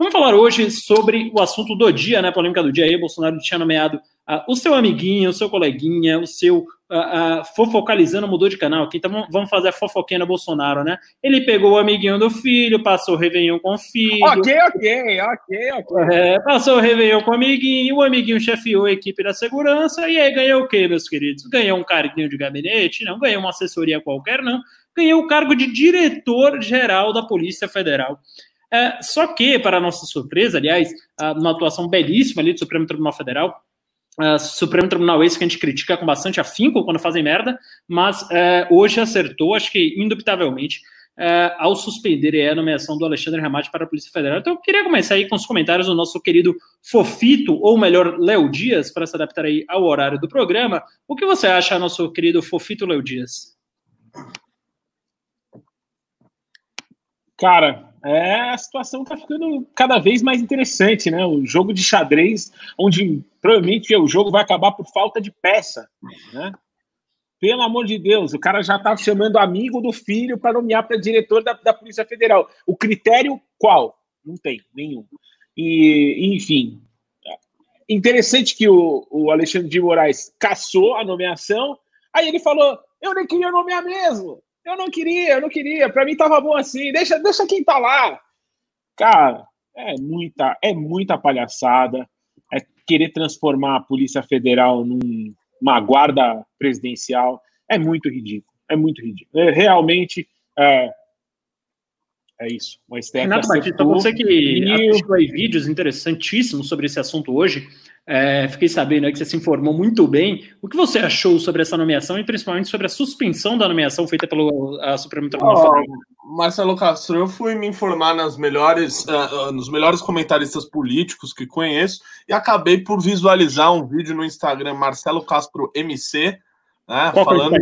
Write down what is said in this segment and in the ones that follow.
Vamos falar hoje sobre o assunto do dia, né? Polêmica do dia aí. Bolsonaro tinha nomeado uh, o seu amiguinho, o seu coleguinha, o seu uh, uh, fofocalizando mudou de canal aqui, então vamos fazer a fofoquinha no Bolsonaro, né? Ele pegou o amiguinho do filho, passou o Réveillon com o filho. Ok, ok, ok, ok. É, passou o Réveillon com o amiguinho, o amiguinho chefiou a equipe da segurança, e aí ganhou o quê, meus queridos? Ganhou um carguinho de gabinete? Não, ganhou uma assessoria qualquer, não. Ganhou o cargo de diretor-geral da Polícia Federal. É, só que, para nossa surpresa, aliás, uma atuação belíssima ali do Supremo Tribunal Federal, Uh, Supremo Tribunal esse que a gente critica com bastante afinco quando fazem merda, mas uh, hoje acertou, acho que indubitavelmente, uh, ao suspender a nomeação do Alexandre Ramade para a Polícia Federal. Então, eu queria começar aí com os comentários do nosso querido Fofito, ou melhor, Léo Dias, para se adaptar aí ao horário do programa. O que você acha, nosso querido Fofito Léo Dias? Cara, é, a situação está ficando cada vez mais interessante, né? O jogo de xadrez, onde provavelmente o jogo vai acabar por falta de peça, né? Pelo amor de Deus, o cara já está chamando amigo do filho para nomear para diretor da, da Polícia Federal. O critério qual? Não tem nenhum. E, enfim, interessante que o, o Alexandre de Moraes caçou a nomeação, aí ele falou: eu nem queria nomear mesmo. Eu não queria, eu não queria. Para mim tava bom assim. Deixa, deixa quem tá lá. Cara, é muita, é muita palhaçada. É querer transformar a Polícia Federal numa guarda presidencial. É muito ridículo. É muito ridículo. É, realmente é, é isso. O STF Renato Batista, você que assistiu aí vídeos interessantíssimos sobre esse assunto hoje, é, fiquei sabendo que você se informou muito bem. O que você achou sobre essa nomeação e principalmente sobre a suspensão da nomeação feita pelo a Supremo Tribunal Federal? Marcelo Castro, eu fui me informar nas melhores, uh, nos melhores comentaristas políticos que conheço e acabei por visualizar um vídeo no Instagram Marcelo Castro MC, né, falando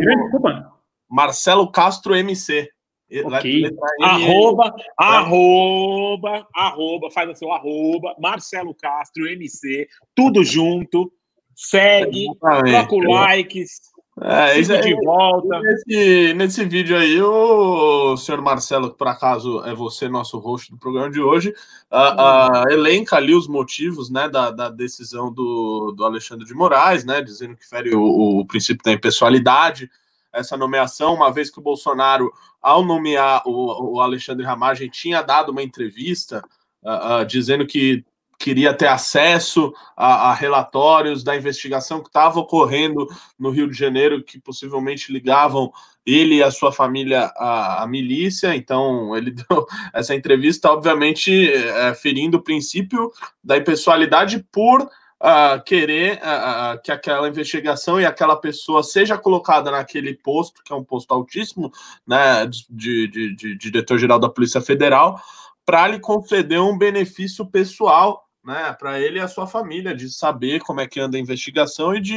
Marcelo Castro MC. Okay. Arroba, arroba, arroba, faz assim, o arroba, Marcelo Castro, MC, tudo junto, segue, troca o likes, é, isso de volta. Nesse, nesse vídeo aí, o senhor Marcelo, que por acaso é você, nosso host do programa de hoje, uh, uh, elenca ali os motivos né, da, da decisão do, do Alexandre de Moraes, né, dizendo que fere o, o princípio da impessoalidade, essa nomeação, uma vez que o Bolsonaro, ao nomear o, o Alexandre Ramagem, tinha dado uma entrevista uh, uh, dizendo que queria ter acesso a, a relatórios da investigação que estava ocorrendo no Rio de Janeiro, que possivelmente ligavam ele e a sua família à, à milícia. Então, ele deu essa entrevista, obviamente, é, ferindo o princípio da impessoalidade por uh, querer uh, que aquela investigação e aquela pessoa seja colocada naquele posto, que é um posto altíssimo, né, de, de, de, diretor-geral da Polícia Federal, para lhe conceder um benefício pessoal né, para ele e a sua família, de saber como é que anda a investigação e de,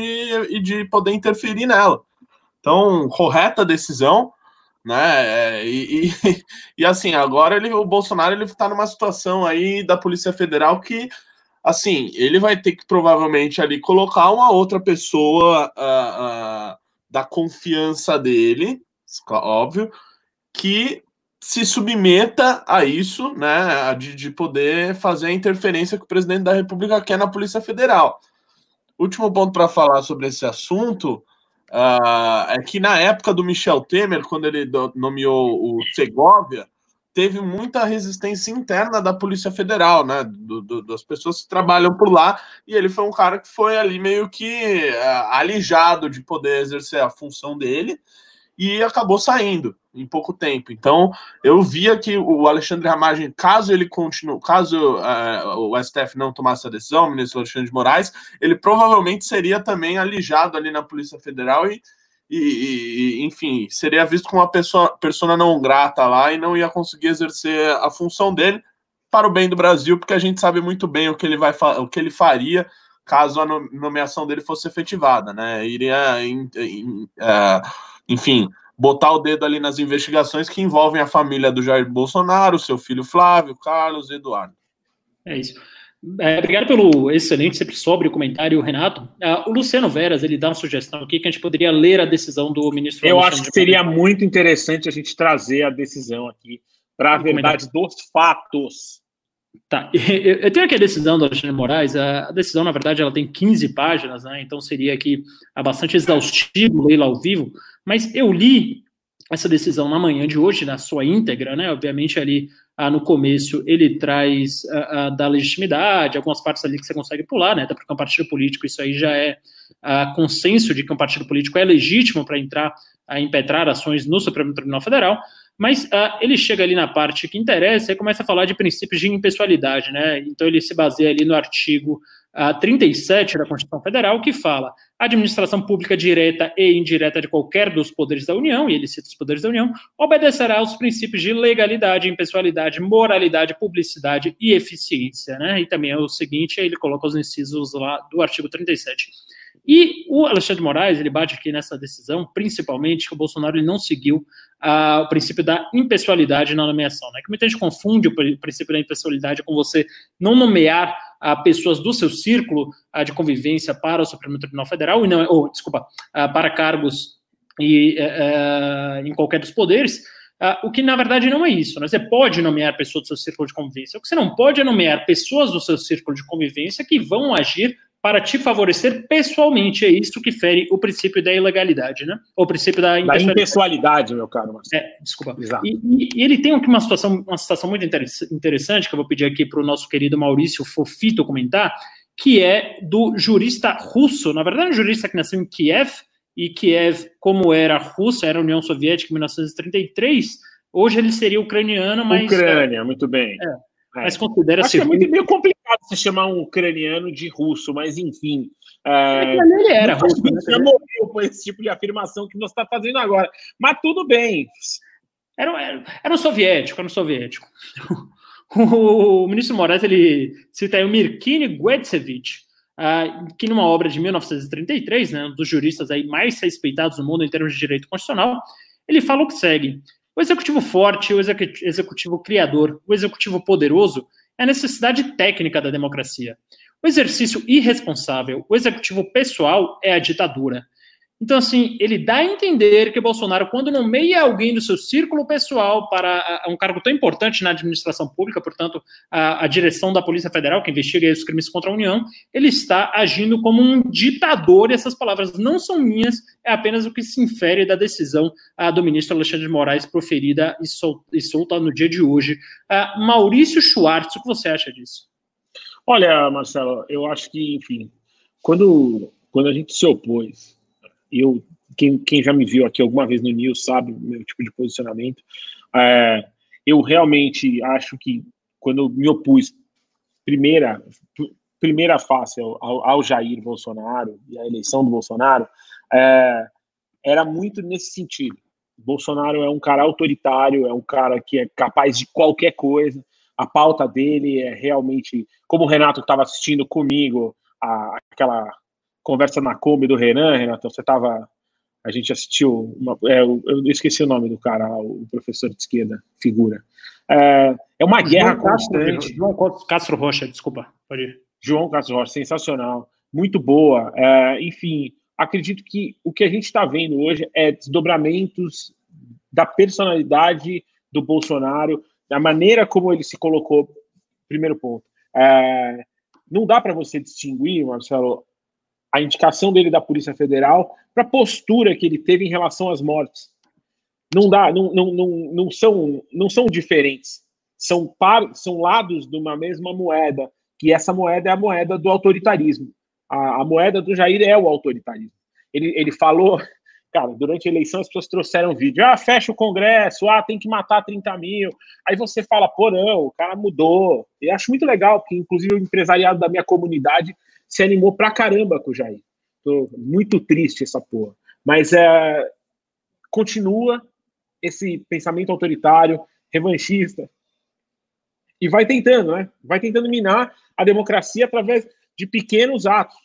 e de poder interferir nela. Então, correta decisão, né? E, e, e, assim, agora ele, o Bolsonaro ele está numa situação aí da Polícia Federal que assim, ele vai ter que provavelmente ali colocar uma outra pessoa uh, uh, da confiança dele, óbvio, que se submeta a isso, né, de, de poder fazer a interferência que o presidente da República quer na Polícia Federal. Último ponto para falar sobre esse assunto uh, é que na época do Michel Temer, quando ele nomeou o Segovia, teve muita resistência interna da Polícia Federal, né? Do, do, das pessoas que trabalham por lá, e ele foi um cara que foi ali meio que uh, alijado de poder exercer a função dele e acabou saindo em pouco tempo. Então, eu via que o Alexandre Ramagem, caso ele continue, caso uh, o STF não tomasse a decisão, o ministro Alexandre de Moraes, ele provavelmente seria também alijado ali na Polícia Federal e e, e, enfim, seria visto como uma pessoa persona não grata lá e não ia conseguir exercer a função dele para o bem do Brasil, porque a gente sabe muito bem o que ele vai o que ele faria caso a nomeação dele fosse efetivada, né? Iria, uh, enfim, botar o dedo ali nas investigações que envolvem a família do Jair Bolsonaro, seu filho Flávio, Carlos, Eduardo. É isso. É, obrigado pelo excelente, sempre sóbrio comentário, Renato. Uh, o Luciano Veras, ele dá uma sugestão aqui que a gente poderia ler a decisão do ministro. Eu acho que seria muito interessante a gente trazer a decisão aqui para a verdade dos fatos. Tá, eu tenho aqui a decisão do Alexandre Moraes, a decisão, na verdade, ela tem 15 páginas, né, então seria aqui bastante exaustivo lê-la ao vivo, mas eu li essa decisão na manhã de hoje, na sua íntegra, né, obviamente ali ah, no começo ele traz ah, ah, da legitimidade, algumas partes ali que você consegue pular, né, até porque é um partido político, isso aí já é ah, consenso de que um partido político é legítimo para entrar a impetrar ações no Supremo Tribunal Federal, mas uh, ele chega ali na parte que interessa e começa a falar de princípios de impessoalidade, né? Então ele se baseia ali no artigo ah, 37 da Constituição Federal, que fala a administração pública direta e indireta de qualquer dos poderes da União, e ele cita os poderes da União, obedecerá aos princípios de legalidade, impessoalidade, moralidade, publicidade e eficiência, né? E também é o seguinte, ele coloca os incisos lá do artigo 37. E o Alexandre Moraes, ele bate aqui nessa decisão, principalmente que o Bolsonaro ele não seguiu o princípio da impessoalidade na nomeação, né? Que muita gente confunde o princípio da impessoalidade com você não nomear pessoas do seu círculo de convivência para o Supremo Tribunal Federal, e não, ou, desculpa, para cargos e, é, é, em qualquer dos poderes, o que na verdade não é isso. Né? Você pode nomear pessoas do seu círculo de convivência. O que você não pode é nomear pessoas do seu círculo de convivência que vão agir para te favorecer pessoalmente. É isso que fere o princípio da ilegalidade, né? O princípio da impessoalidade, da impessoalidade meu caro Marcelo. É, desculpa. E, e, e, ele tem aqui uma situação, uma situação muito interessante, que eu vou pedir aqui para o nosso querido Maurício Fofito comentar, que é do jurista russo, na verdade, um jurista que nasceu em Kiev, e Kiev, como era a Rússia, era a União Soviética em 1933, hoje ele seria ucraniano, mas... Ucrânia, muito bem. É, mas considera-se... Acho que é muito meio complicado se chamar um ucraniano de russo, mas enfim. É, ele era russo. Né? Já morreu com esse tipo de afirmação que você está fazendo agora. Mas tudo bem. Era, era, era um soviético, era um soviético. O, ministro Moraes ele cita aí o Mirkini Guetsevich, uh, que numa obra de 1933, né, um dos juristas aí mais respeitados no mundo em termos de direito constitucional, ele fala o que segue. O executivo forte, o executivo criador, o executivo poderoso é a necessidade técnica da democracia. O exercício irresponsável, o executivo pessoal é a ditadura. Então, assim, ele dá a entender que Bolsonaro, quando nomeia alguém do seu círculo pessoal para um cargo tão importante na administração pública, portanto, a, a, direção da Polícia Federal, que investiga os crimes contra a União, ele está agindo como um ditador, e essas palavras não são minhas, é apenas o que se infere da decisão a, do ministro Alexandre de Moraes proferida e, sol, e solta no dia de hoje. A, Maurício Schwartz, o que você acha disso? Olha, Marcelo, eu acho que, enfim, quando, quando a gente se opôs eu quem, quem já me viu aqui alguma vez no News sabe o meu tipo de posicionamento. É, eu realmente acho que quando eu me opus primeira primeira face ao, ao Jair Bolsonaro e à eleição do Bolsonaro é, era muito nesse sentido. Bolsonaro é um cara autoritário, é um cara que é capaz de qualquer coisa. A pauta dele é realmente, como o Renato estava assistindo comigo, a, aquela conversa na Kombi do Renan, Renato, você estava. A gente assistiu. Uma, é, eu, esqueci o nome do cara, o professor de esquerda, figura. É, é uma guerra João constante. João Castro Rocha, desculpa, pode ir. João Castro Rocha, sensacional, muito boa. É, enfim, acredito que o que a gente está vendo hoje é desdobramentos da personalidade do Bolsonaro, da maneira como ele se colocou. Primeiro ponto. É, não dá para você distinguir, Marcelo, a indicação dele da Polícia Federal para a postura que ele teve em relação às mortes. Não dá, não, não, não, não, são, não são diferentes. São, par, são lados de uma mesma moeda, que essa moeda é a moeda do autoritarismo. A, a moeda do Jair é o autoritarismo. Ele, ele falou, cara, durante a eleição as pessoas trouxeram vídeo, ah, fecha o Congresso, ah, tem que matar 30 mil. Aí você fala, pô, não, o cara mudou. Eu acho muito legal, porque inclusive o empresariado da minha comunidade se animou pra caramba com o Jair. Tô muito triste essa porra. Mas é, continua esse pensamento autoritário, revanchista, e vai tentando, né? Vai tentando minar a democracia através de pequenos atos,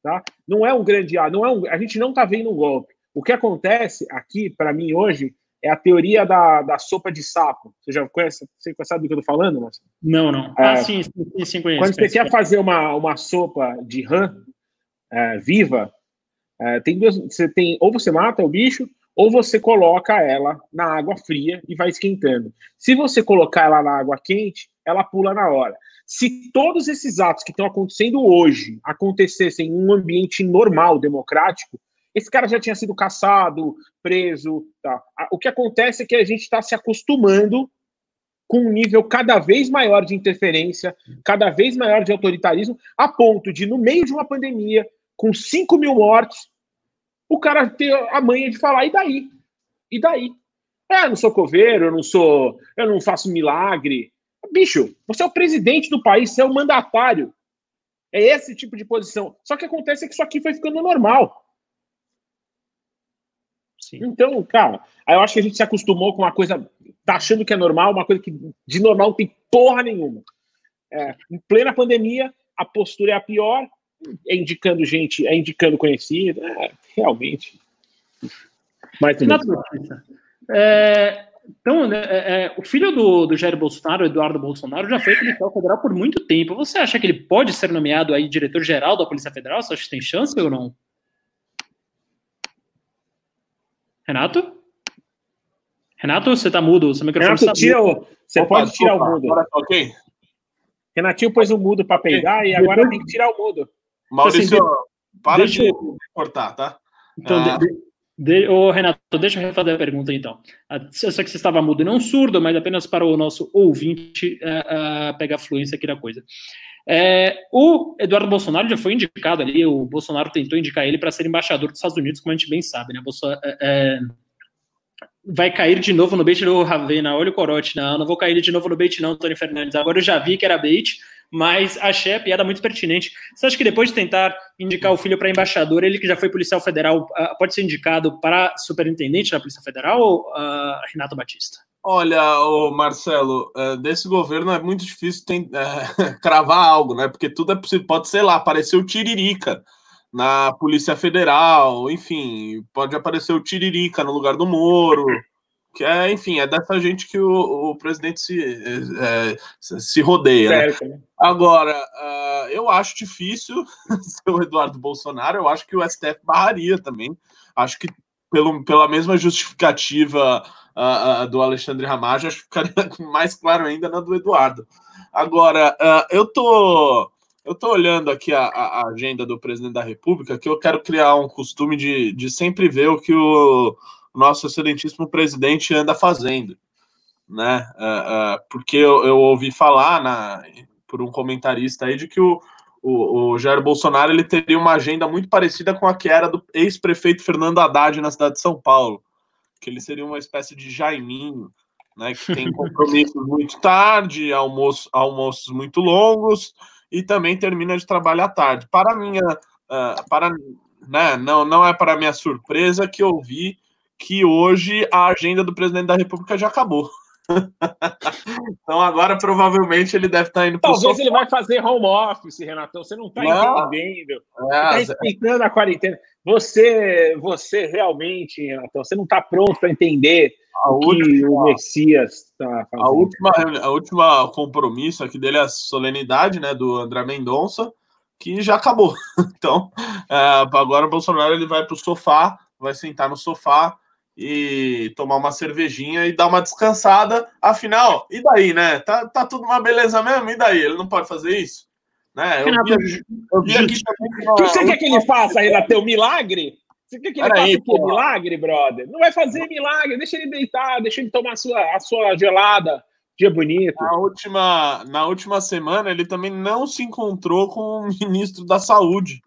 tá? Não é um grande ato, não é um, a gente não tá vendo um golpe. O que acontece aqui, para mim, hoje, é a teoria da, da sopa de sapo. Você já conhece, você sabe do que eu estou falando, Marcelo? Não, não. É, ah, sim, sim, sim, conheço. Quando você quer fazer uma, uma sopa de rã é, viva, é, tem duas, você tem, ou você mata o bicho, ou você coloca ela na água fria e vai esquentando. Se você colocar ela na água quente, ela pula na hora. Se todos esses atos que estão acontecendo hoje acontecessem em um ambiente normal, democrático, esse cara já tinha sido caçado, preso. Tá? O que acontece é que a gente está se acostumando com um nível cada vez maior de interferência, cada vez maior de autoritarismo, a ponto de, no meio de uma pandemia, com 5 mil mortes, o cara ter a manha de falar, e daí? E daí? É, eu não sou coveiro, eu não sou, eu não faço milagre. Bicho, você é o presidente do país, você é o mandatário. É esse tipo de posição. Só que acontece que isso aqui foi ficando normal. Sim. Então, cara, eu acho que a gente se acostumou com uma coisa, tá achando que é normal, uma coisa que de normal não tem porra nenhuma. É, em plena pandemia, a postura é a pior, é indicando gente, é indicando conhecido, é, realmente. Mas, é, então, né, é, é, o filho do, do Jair Bolsonaro, Eduardo Bolsonaro, já foi policial federal por muito tempo. Você acha que ele pode ser nomeado aí diretor-geral da Polícia Federal? Você acha que tem chance ou não? Renato? Renato, você tá mudo. Seu microfone Renato, tá tira o, você opa, pode tirar opa, o mudo. Agora, tá ok. Renatinho pôs o mudo para pegar okay. e agora tem que tirar o mudo. Maurício, assim, para deixa... de cortar, tá? Então, ah. de, de, ô, Renato, deixa eu refazer a pergunta então. Ah, eu sei que você estava mudo e não surdo, mas apenas para o nosso ouvinte uh, uh, pegar a fluência aqui da coisa. É, o Eduardo Bolsonaro já foi indicado ali, o Bolsonaro tentou indicar ele para ser embaixador dos Estados Unidos, como a gente bem sabe, né? É, é, vai cair de novo no bait do Ravena, olha o corote, não, não vou cair de novo no bait não, Tony Fernandes, agora eu já vi que era bait, mas achei a piada muito pertinente. Você acha que depois de tentar indicar o filho para embaixador, ele que já foi policial federal, ah, pode ser indicado para superintendente da Polícia Federal uh, Renato Batista? Olha, Marcelo, é, desse governo é muito difícil tem, é, cravar algo, né? Porque tudo é possível. Pode, sei lá, aparecer o Tiririca na Polícia Federal, enfim, pode aparecer o Tiririca no lugar do Moro que é, enfim, é dessa gente que o, o presidente se, é, se rodeia. Né? Agora, uh, eu acho difícil ser o Eduardo Bolsonaro, eu acho que o STF barraria também. Acho que pelo, pela mesma justificativa uh, uh, do Alexandre Ramage, acho que ficaria mais claro ainda na do Eduardo. Agora, eu tô. Eu tô olhando aqui a, a, agenda do presidente da República, que eu quero criar um costume de, de sempre ver o que o, nosso excelentíssimo presidente anda fazendo, né? Uh, uh, porque eu, eu, ouvi falar na, por um comentarista aí de que o, o, o, Jair Bolsonaro ele teria uma agenda muito parecida com a que era do ex-prefeito Fernando Haddad na cidade de São Paulo, que ele seria uma espécie de Jaiminho, né? Que tem compromissos muito tarde, almoço, almoços muito longos e também termina de trabalhar tarde. Para minha, uh, para né, não, não é para minha surpresa que eu vi que hoje a agenda do presidente da República já acabou. então agora provavelmente ele deve estar tá indo para Talvez ele vai fazer home office, Renatão. Você não está entendendo. Está é, respeitando a quarentena. Você, você realmente, Renatão, você não está pronto para entender a o última, que o Messias está fazendo. A última, a última compromisso aqui dele é a solenidade né, do André Mendonça, que já acabou. Então, é, agora o Bolsonaro ele vai para o sofá, vai sentar no sofá e tomar uma cervejinha e dar uma descansada. Afinal, e daí, né? Tá, tá tudo uma beleza mesmo, e daí? Ele não pode fazer isso? Né? Eu vi, eu vi aqui também. O que você quer que ele faça aí, teu milagre? Você quer que ele faça o milagre, brother? Não vai fazer milagre, deixa ele deitar, deixa ele tomar a sua, a sua gelada. Dia bonito. Na última, na última semana, ele também não se encontrou com o ministro da Saúde,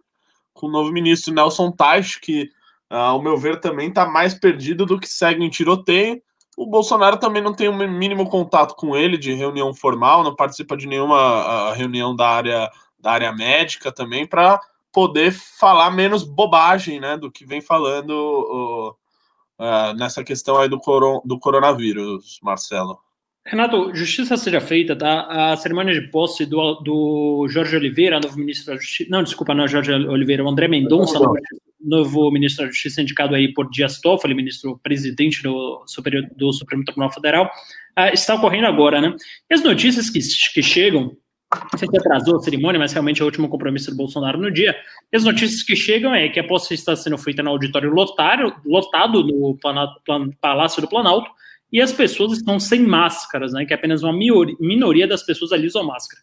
com o novo ministro Nelson Teich, que ao meu ver, também está mais perdido do que segue em tiroteio. O Bolsonaro também não tem o um mínimo contato com ele de reunião formal, não participa de nenhuma uh, reunião da área, da área médica também, para poder falar menos bobagem né, do que vem falando uh, uh, nessa questão aí do, coron do coronavírus, Marcelo. Renato, justiça seja feita, tá? A cerimônia de posse do, do Jorge Oliveira, novo ministro da Justiça. Não, desculpa, não é Jorge Oliveira, o André Mendonça, novo, novo ministro da Justiça, indicado aí por Dias Toffoli, ministro presidente do, Superior, do Supremo Tribunal Federal, uh, está ocorrendo agora, né? E as notícias que, que chegam, não sei se atrasou a cerimônia, mas realmente é o último compromisso do Bolsonaro no dia. E as notícias que chegam é que a posse está sendo feita no auditório lotado, lotado no Palácio do Planalto, e as pessoas estão sem máscaras, né? Que apenas uma minoria das pessoas ali usam máscara.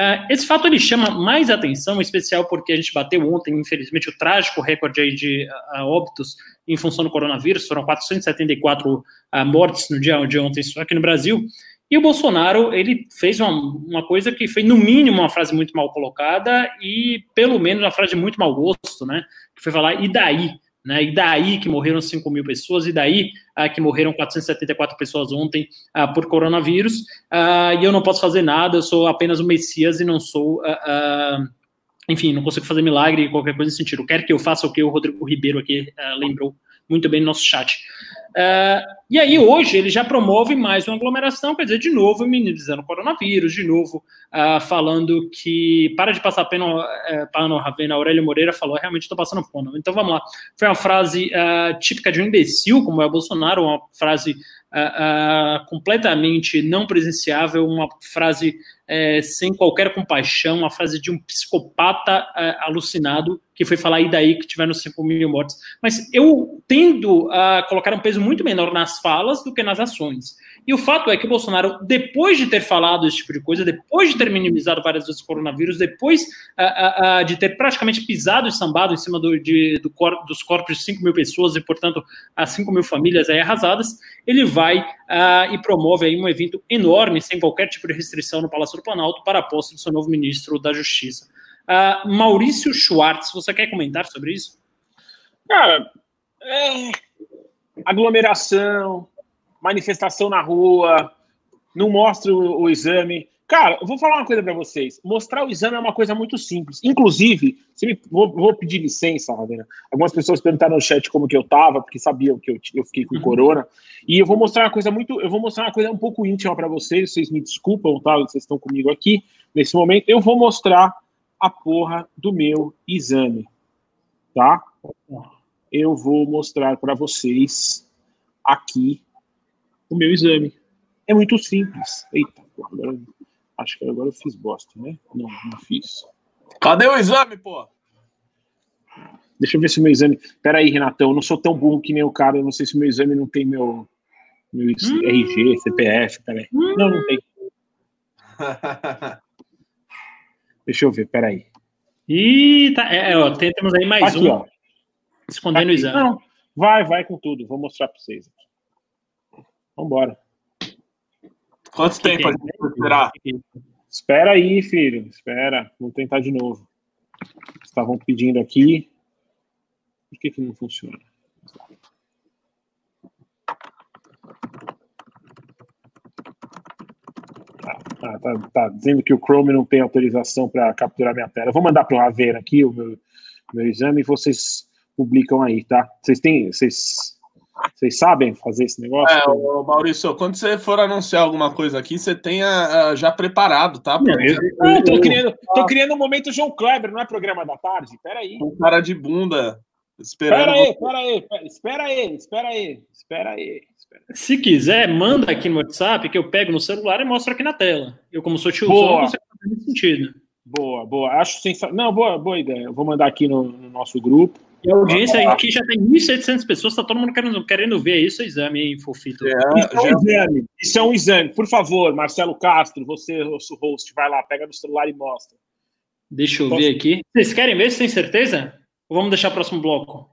Uh, esse fato ele chama mais atenção, em especial porque a gente bateu ontem, infelizmente, o trágico recorde aí de óbitos em função do coronavírus, foram 474 uh, mortes no dia de ontem aqui no Brasil. E o Bolsonaro, ele fez uma, uma coisa que foi, no mínimo, uma frase muito mal colocada e, pelo menos, uma frase de muito mau gosto, né? Que foi falar, e daí? Né, e daí que morreram 5 mil pessoas, e daí ah, que morreram 474 pessoas ontem ah, por coronavírus, ah, e eu não posso fazer nada, eu sou apenas um Messias e não sou. Ah, ah, enfim, não consigo fazer milagre, qualquer coisa nesse sentido. Quer que eu faça o que o Rodrigo Ribeiro aqui ah, lembrou muito bem no nosso chat. Uh, e aí, hoje, ele já promove mais uma aglomeração, quer dizer, de novo, minimizando o coronavírus, de novo, uh, falando que para de passar pena, uh, pano, Ravena, Aurélio Moreira falou, realmente estou passando pano. Então, vamos lá. Foi uma frase uh, típica de um imbecil, como é o Bolsonaro, uma frase completamente não presenciável, uma frase é, sem qualquer compaixão, uma frase de um psicopata é, alucinado que foi falar e daí que tiveram 5 mil mortes. Mas eu tendo a colocar um peso muito menor nas falas do que nas ações. E o fato é que o Bolsonaro, depois de ter falado esse tipo de coisa, depois de ter minimizado várias vezes o coronavírus, depois uh, uh, de ter praticamente pisado e sambado em cima do, de, do cor, dos corpos de 5 mil pessoas e, portanto, as 5 mil famílias aí arrasadas, ele vai e promove aí um evento enorme, sem qualquer tipo de restrição no Palácio do Planalto, para a posse do seu novo ministro da Justiça. Maurício Schwartz, você quer comentar sobre isso? Cara, é... aglomeração, manifestação na rua, não mostra o, o exame. Cara, eu vou falar uma coisa para vocês. Mostrar o exame é uma coisa muito simples. Inclusive, se me, vou, vou, pedir licença, Ravena. Algumas pessoas perguntaram no chat como que eu tava, porque sabiam que eu, eu fiquei com uhum. corona. E eu vou mostrar uma coisa muito, eu vou mostrar uma coisa um pouco íntima para vocês. Vocês me desculpam, tá? Vocês estão comigo aqui nesse momento. Eu vou mostrar a porra do meu exame, tá? Eu vou mostrar para vocês aqui o meu exame. É muito simples. Eita, agora, acho que agora eu fiz bosta, né? Não, não fiz. Cadê o exame, pô? Deixa eu ver se o meu exame. Pera aí, Renatão, eu não sou tão burro que nem o cara. Eu não sei se o meu exame não tem meu, meu hum. RG, CPF. Peraí. Hum. Não, não tem. Deixa eu ver, peraí. Ih, tá. É, é, ó, temos aí mais aqui, um. Ó. Escondendo o exame. Não, vai, vai com tudo. Vou mostrar para vocês. Vambora. Quanto que tempo a gente vai esperar? Espera aí, filho. Espera. Vamos tentar de novo. Estavam pedindo aqui. Por que, que não funciona? Tá, tá, tá, dizendo que o Chrome não tem autorização para capturar minha tela. vou mandar para o Raver aqui o meu, meu exame e vocês publicam aí, tá? Vocês têm. Vocês vocês sabem fazer esse negócio? É, ô, Maurício, quando você for anunciar alguma coisa aqui, você tenha uh, já preparado, tá? Não, eu, eu, tô, criando, tô criando um momento João Kleber, não é programa da tarde? Peraí. Um cara de bunda. Esperando. Espera aí, espera aí, espera aí, espera aí, espera aí. Se quiser, manda aqui no WhatsApp que eu pego no celular e mostro aqui na tela. Eu, como sou tiozão, boa. não sei se sentido. Boa, boa. Acho sensacional. Não, boa, boa ideia. Eu vou mandar aqui no, no nosso grupo. E a audiência aqui já tem 1.700 pessoas, tá todo mundo querendo, querendo ver isso, o exame, hein, Fofito? É, isso é um exame, isso é um exame. Por favor, Marcelo Castro, você, nosso host, vai lá, pega no celular e mostra. Deixa eu Posso... ver aqui. Vocês querem ver, sem certeza? Ou vamos deixar o próximo bloco?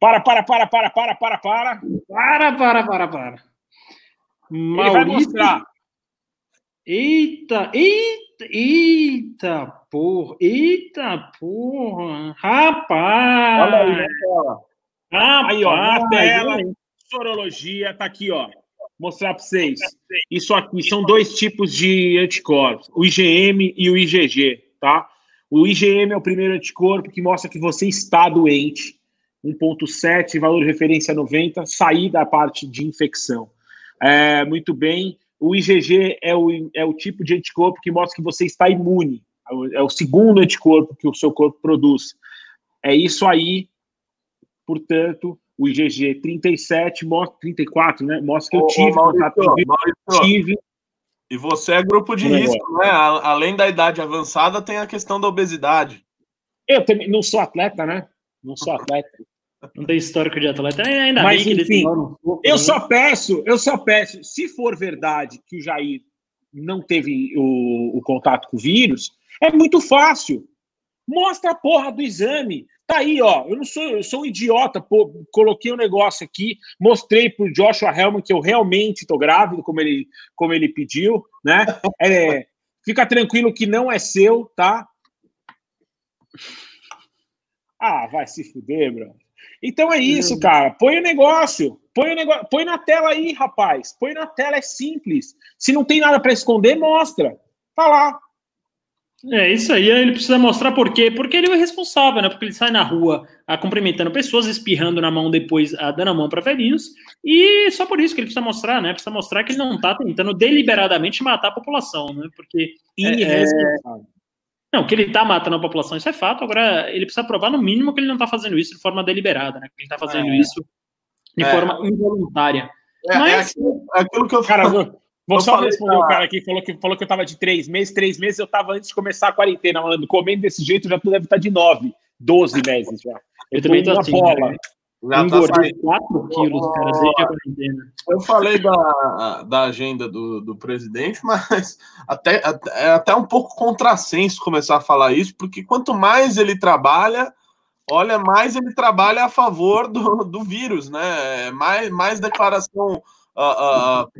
Para, para, para, para, para, para, para. Para, para, para, para. Maurício... Ele vai mostrar. Eita, eita, eita, porra, eita, porra, rapaz. Olha aí tela. Rapaz, aí, ó, na tela, sorologia, tá aqui, ó. Mostrar para vocês. Isso aqui são dois tipos de anticorpos, o IgM e o IgG, tá? O IgM é o primeiro anticorpo que mostra que você está doente. 1.7, valor de referência 90, sair da parte de infecção. É, muito bem. O IgG é o, é o tipo de anticorpo que mostra que você está imune. É o segundo anticorpo que o seu corpo produz. É isso aí. Portanto, o IgG 37 mostra 34, né? Mostra que eu tive ô, Maurício, Maurício, tive. E você é grupo de risco, né? Além da idade avançada, tem a questão da obesidade. Eu também não sou atleta, né? Não sou atleta. Não tem histórico de atleta, ainda Mas, bem enfim, pouco, eu né? só peço, eu só peço, se for verdade que o Jair não teve o, o contato com o vírus, É muito fácil. Mostra a porra do exame. Tá aí, ó. Eu não sou, eu sou um idiota. Pô, coloquei um negócio aqui, mostrei pro Joshua Helman que eu realmente tô grávido, como ele, como ele pediu, né? É, fica tranquilo que não é seu, tá? Ah, vai se fuder, bro. Então é isso, cara. Põe o negócio. Põe o negócio. Põe na tela aí, rapaz. Põe na tela, é simples. Se não tem nada para esconder, mostra. Tá lá. É, isso aí ele precisa mostrar por quê. Porque ele é o responsável, né? Porque ele sai na rua a, cumprimentando pessoas, espirrando na mão depois, a, dando a mão para velhinhos. E só por isso que ele precisa mostrar, né? Precisa mostrar que ele não tá tentando deliberadamente matar a população, né? Porque. É, é, não, que ele está matando a população, isso é fato. Agora, ele precisa provar, no mínimo, que ele não está fazendo isso de forma deliberada, né? Que ele está fazendo é. isso de é. forma involuntária. É, é Mas. Aquilo, aquilo, que eu cara, vou, vou só responder o cara aqui, falou que, falou que eu estava de três meses. Três meses eu estava antes de começar a quarentena, mano. Comendo desse jeito já deve estar tá de nove, doze meses já. Eu, eu também estou assim. Bola. Né? Já Engordei tá 4 quilos, cara, desde a quarentena. Eu falei da, da agenda do, do presidente, mas até, é até um pouco contrassenso começar a falar isso, porque quanto mais ele trabalha, olha, mais ele trabalha a favor do, do vírus, né? Mais, mais declaração, uh, uh,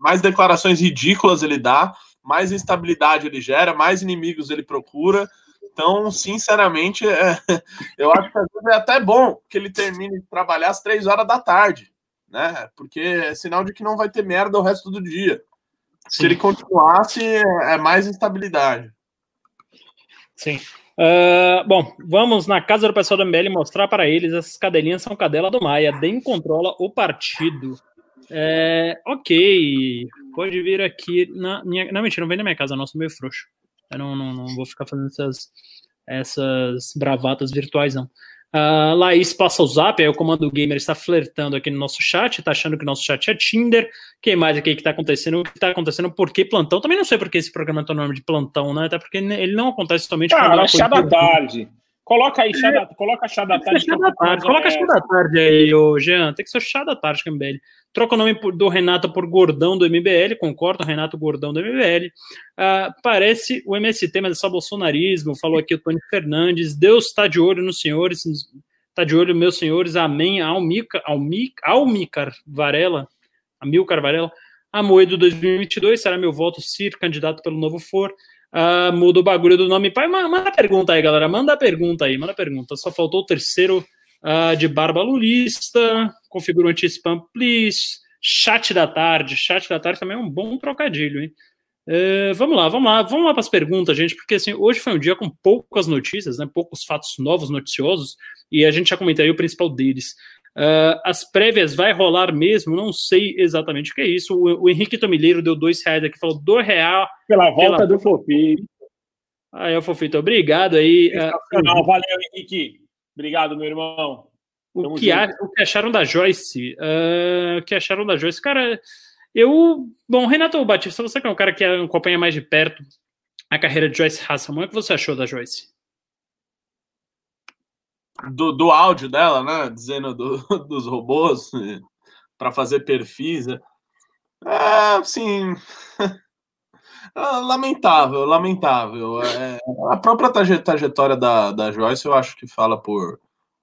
mais declarações ridículas ele dá, mais instabilidade ele gera, mais inimigos ele procura. Então, sinceramente, é, eu acho que às vezes é até bom que ele termine de trabalhar às três horas da tarde, né? Porque é sinal de que não vai ter merda o resto do dia. Sim. Se ele continuasse, é mais instabilidade. Sim. Uh, bom, vamos na casa do pessoal do MBL mostrar para eles essas cadelinhas são cadela do Maia. DEM controla o partido. É, ok, pode vir aqui na minha. Não, mentira, não vem na minha casa, nosso meio frouxo. Eu não, não, não vou ficar fazendo essas, essas bravatas virtuais, não. Uh, Laís passa o zap, aí o comando gamer está flertando aqui no nosso chat, está achando que o nosso chat é Tinder. Quem mais aqui que está acontecendo? O que está acontecendo? Por que plantão? Também não sei por que esse programa tem o nome de plantão, né? Até porque ele não acontece somente ah, quando é chá da tarde. Coloca aí, chá da, coloca chá da tarde. Chá da tarde. Coloca chá da tarde aí, ô Jean. Tem que ser chá da tarde, Cambele. Troca o nome do Renato por Gordão do MBL, concordo, Renato Gordão do MBL. Uh, parece o MST, mas é só bolsonarismo. Falou aqui o Tony Fernandes. Deus está de olho nos senhores, está de olho, meus senhores. Amém. Almicar, Almicar, Almicar Varela, Amilcar Varela. Amoedo 2022, será meu voto se candidato pelo Novo For. Uh, muda o bagulho do nome pai. Manda pergunta aí, galera. Manda pergunta aí, manda pergunta. Só faltou o terceiro uh, de Barba Lulista, configura anti-spam, please, chat da tarde, chat da tarde também é um bom trocadilho, hein? Uh, vamos lá, vamos lá, vamos lá para as perguntas, gente, porque assim, hoje foi um dia com poucas notícias, né, poucos fatos novos noticiosos, e a gente já comentaria o principal deles. Uh, as prévias vai rolar mesmo? Não sei exatamente o que é isso. O, o Henrique Tomileiro deu dois reais aqui, falou dois real. Pela volta pela... do Fofito. Ah, é o Fofito, obrigado aí. Uh, valeu, Henrique. Obrigado, meu irmão. O que, a, o que, acharam da Joyce? Uh, o que acharam da Joyce? Cara, eu. Bom, Renato Batista, você que é um cara que acompanha mais de perto a carreira de Joyce Hasselman, o que você achou da Joyce? Do, do áudio dela, né? Dizendo do, dos robôs para fazer perfis. É, assim. lamentável, lamentável. É, a própria trajetória da, da Joyce eu acho que fala por,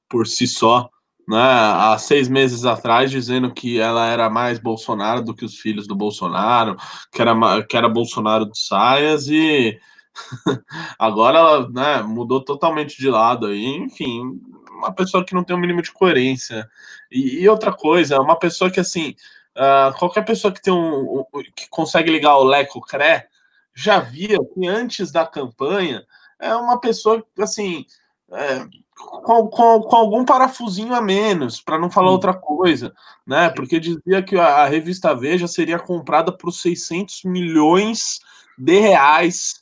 por si só. Né? Há seis meses atrás, dizendo que ela era mais Bolsonaro do que os filhos do Bolsonaro, que era, que era Bolsonaro de saias, e agora ela né, mudou totalmente de lado aí. Enfim, uma pessoa que não tem o um mínimo de coerência. E, e outra coisa, uma pessoa que assim. Uh, qualquer pessoa que tem um, um, que consegue ligar o Leco Cré já via que antes da campanha é uma pessoa assim é, com, com, com, algum parafusinho a menos, para não falar outra coisa, né? Porque dizia que a, a revista Veja seria comprada por 600 milhões de reais,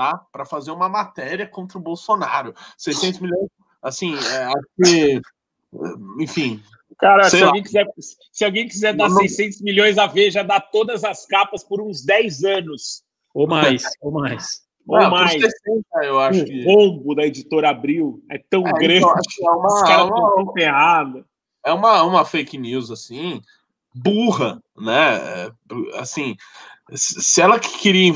tá? Para fazer uma matéria contra o Bolsonaro. 600 milhões, assim, é, acho que, enfim, Cara, se alguém, quiser, se alguém, quiser, dar não, 600 milhões a Veja, dá todas as capas por uns 10 anos. Ou mais, ou mais. Ou ah, mais. 60, eu acho o que... rombo da editora Abril é tão é, grande. Então, é uma, os caras estão tão ferrados. É uma, uma fake news, assim, burra, né? É, assim, se ela que queria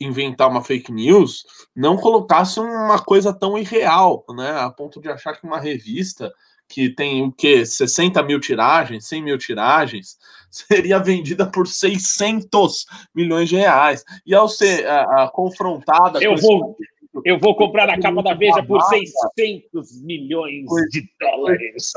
inventar uma fake news, não colocasse uma coisa tão irreal, né? A ponto de achar que uma revista que tem o quê? 60 mil tiragens, 100 mil tiragens, seria vendida por 600 milhões de reais. E ao ser a, a confrontada. Eu vou, esse... Eu vou comprar na capa da Veja por 600 milhões de dólares.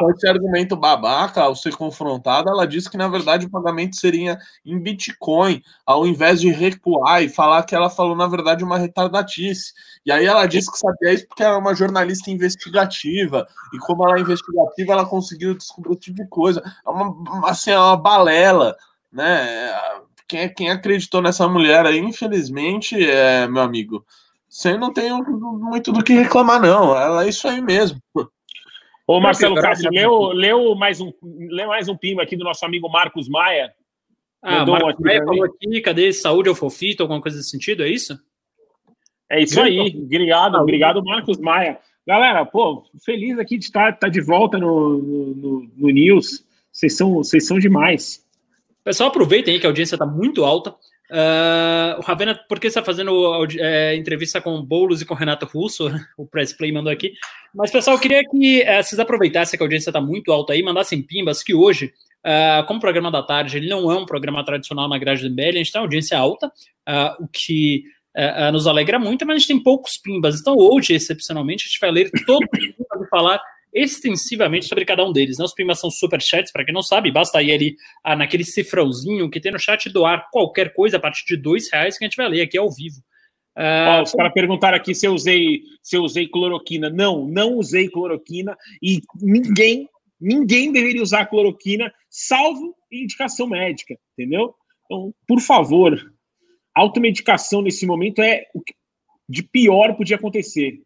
Com esse argumento babaca, ao ser confrontada, ela disse que, na verdade, o pagamento seria em Bitcoin, ao invés de recuar e falar que ela falou, na verdade, uma retardatice. E aí ela disse que sabia isso porque ela é uma jornalista investigativa, e como ela é investigativa, ela conseguiu descobrir esse tipo de coisa. É uma, assim, é uma balela, né? quem, quem acreditou nessa mulher aí, infelizmente, é, meu amigo, você não tem muito do que reclamar, não. Ela é isso aí mesmo. Ô, Marcelo Castro, leu, leu, mais um, leu mais um pimo aqui do nosso amigo Marcos Maia. Ah, Marcos Maia falou aqui, cadê saúde ou fofito, alguma coisa desse sentido, é isso? É isso aí, obrigado, obrigado Marcos Maia. Galera, pô, feliz aqui de estar, estar de volta no, no, no News. Vocês são, vocês são demais. Pessoal, aproveitem aí que a audiência está muito alta. Uh, o Ravena, por que está fazendo é, entrevista com Boulos e com Renato Russo? O Press Play mandou aqui. Mas, pessoal, eu queria que uh, vocês aproveitassem que a audiência está muito alta aí, mandassem pimbas, que hoje, uh, como programa da tarde, ele não é um programa tradicional na grade do MBL, a gente tem audiência alta, o que nos alegra muito, mas a gente tem poucos pimbas. Então, hoje, excepcionalmente, a gente vai ler todo o e falar extensivamente sobre cada um deles. Né? Os primas são super chats, para quem não sabe, basta ir ali ah, naquele cifrãozinho que tem no chat doar qualquer coisa a partir de dois reais que a gente vai ler aqui ao vivo. Ah, os caras perguntaram aqui se eu usei se eu usei cloroquina. Não, não usei cloroquina e ninguém ninguém deveria usar cloroquina, salvo indicação médica, entendeu? Então, por favor, automedicação nesse momento é o que de pior podia acontecer.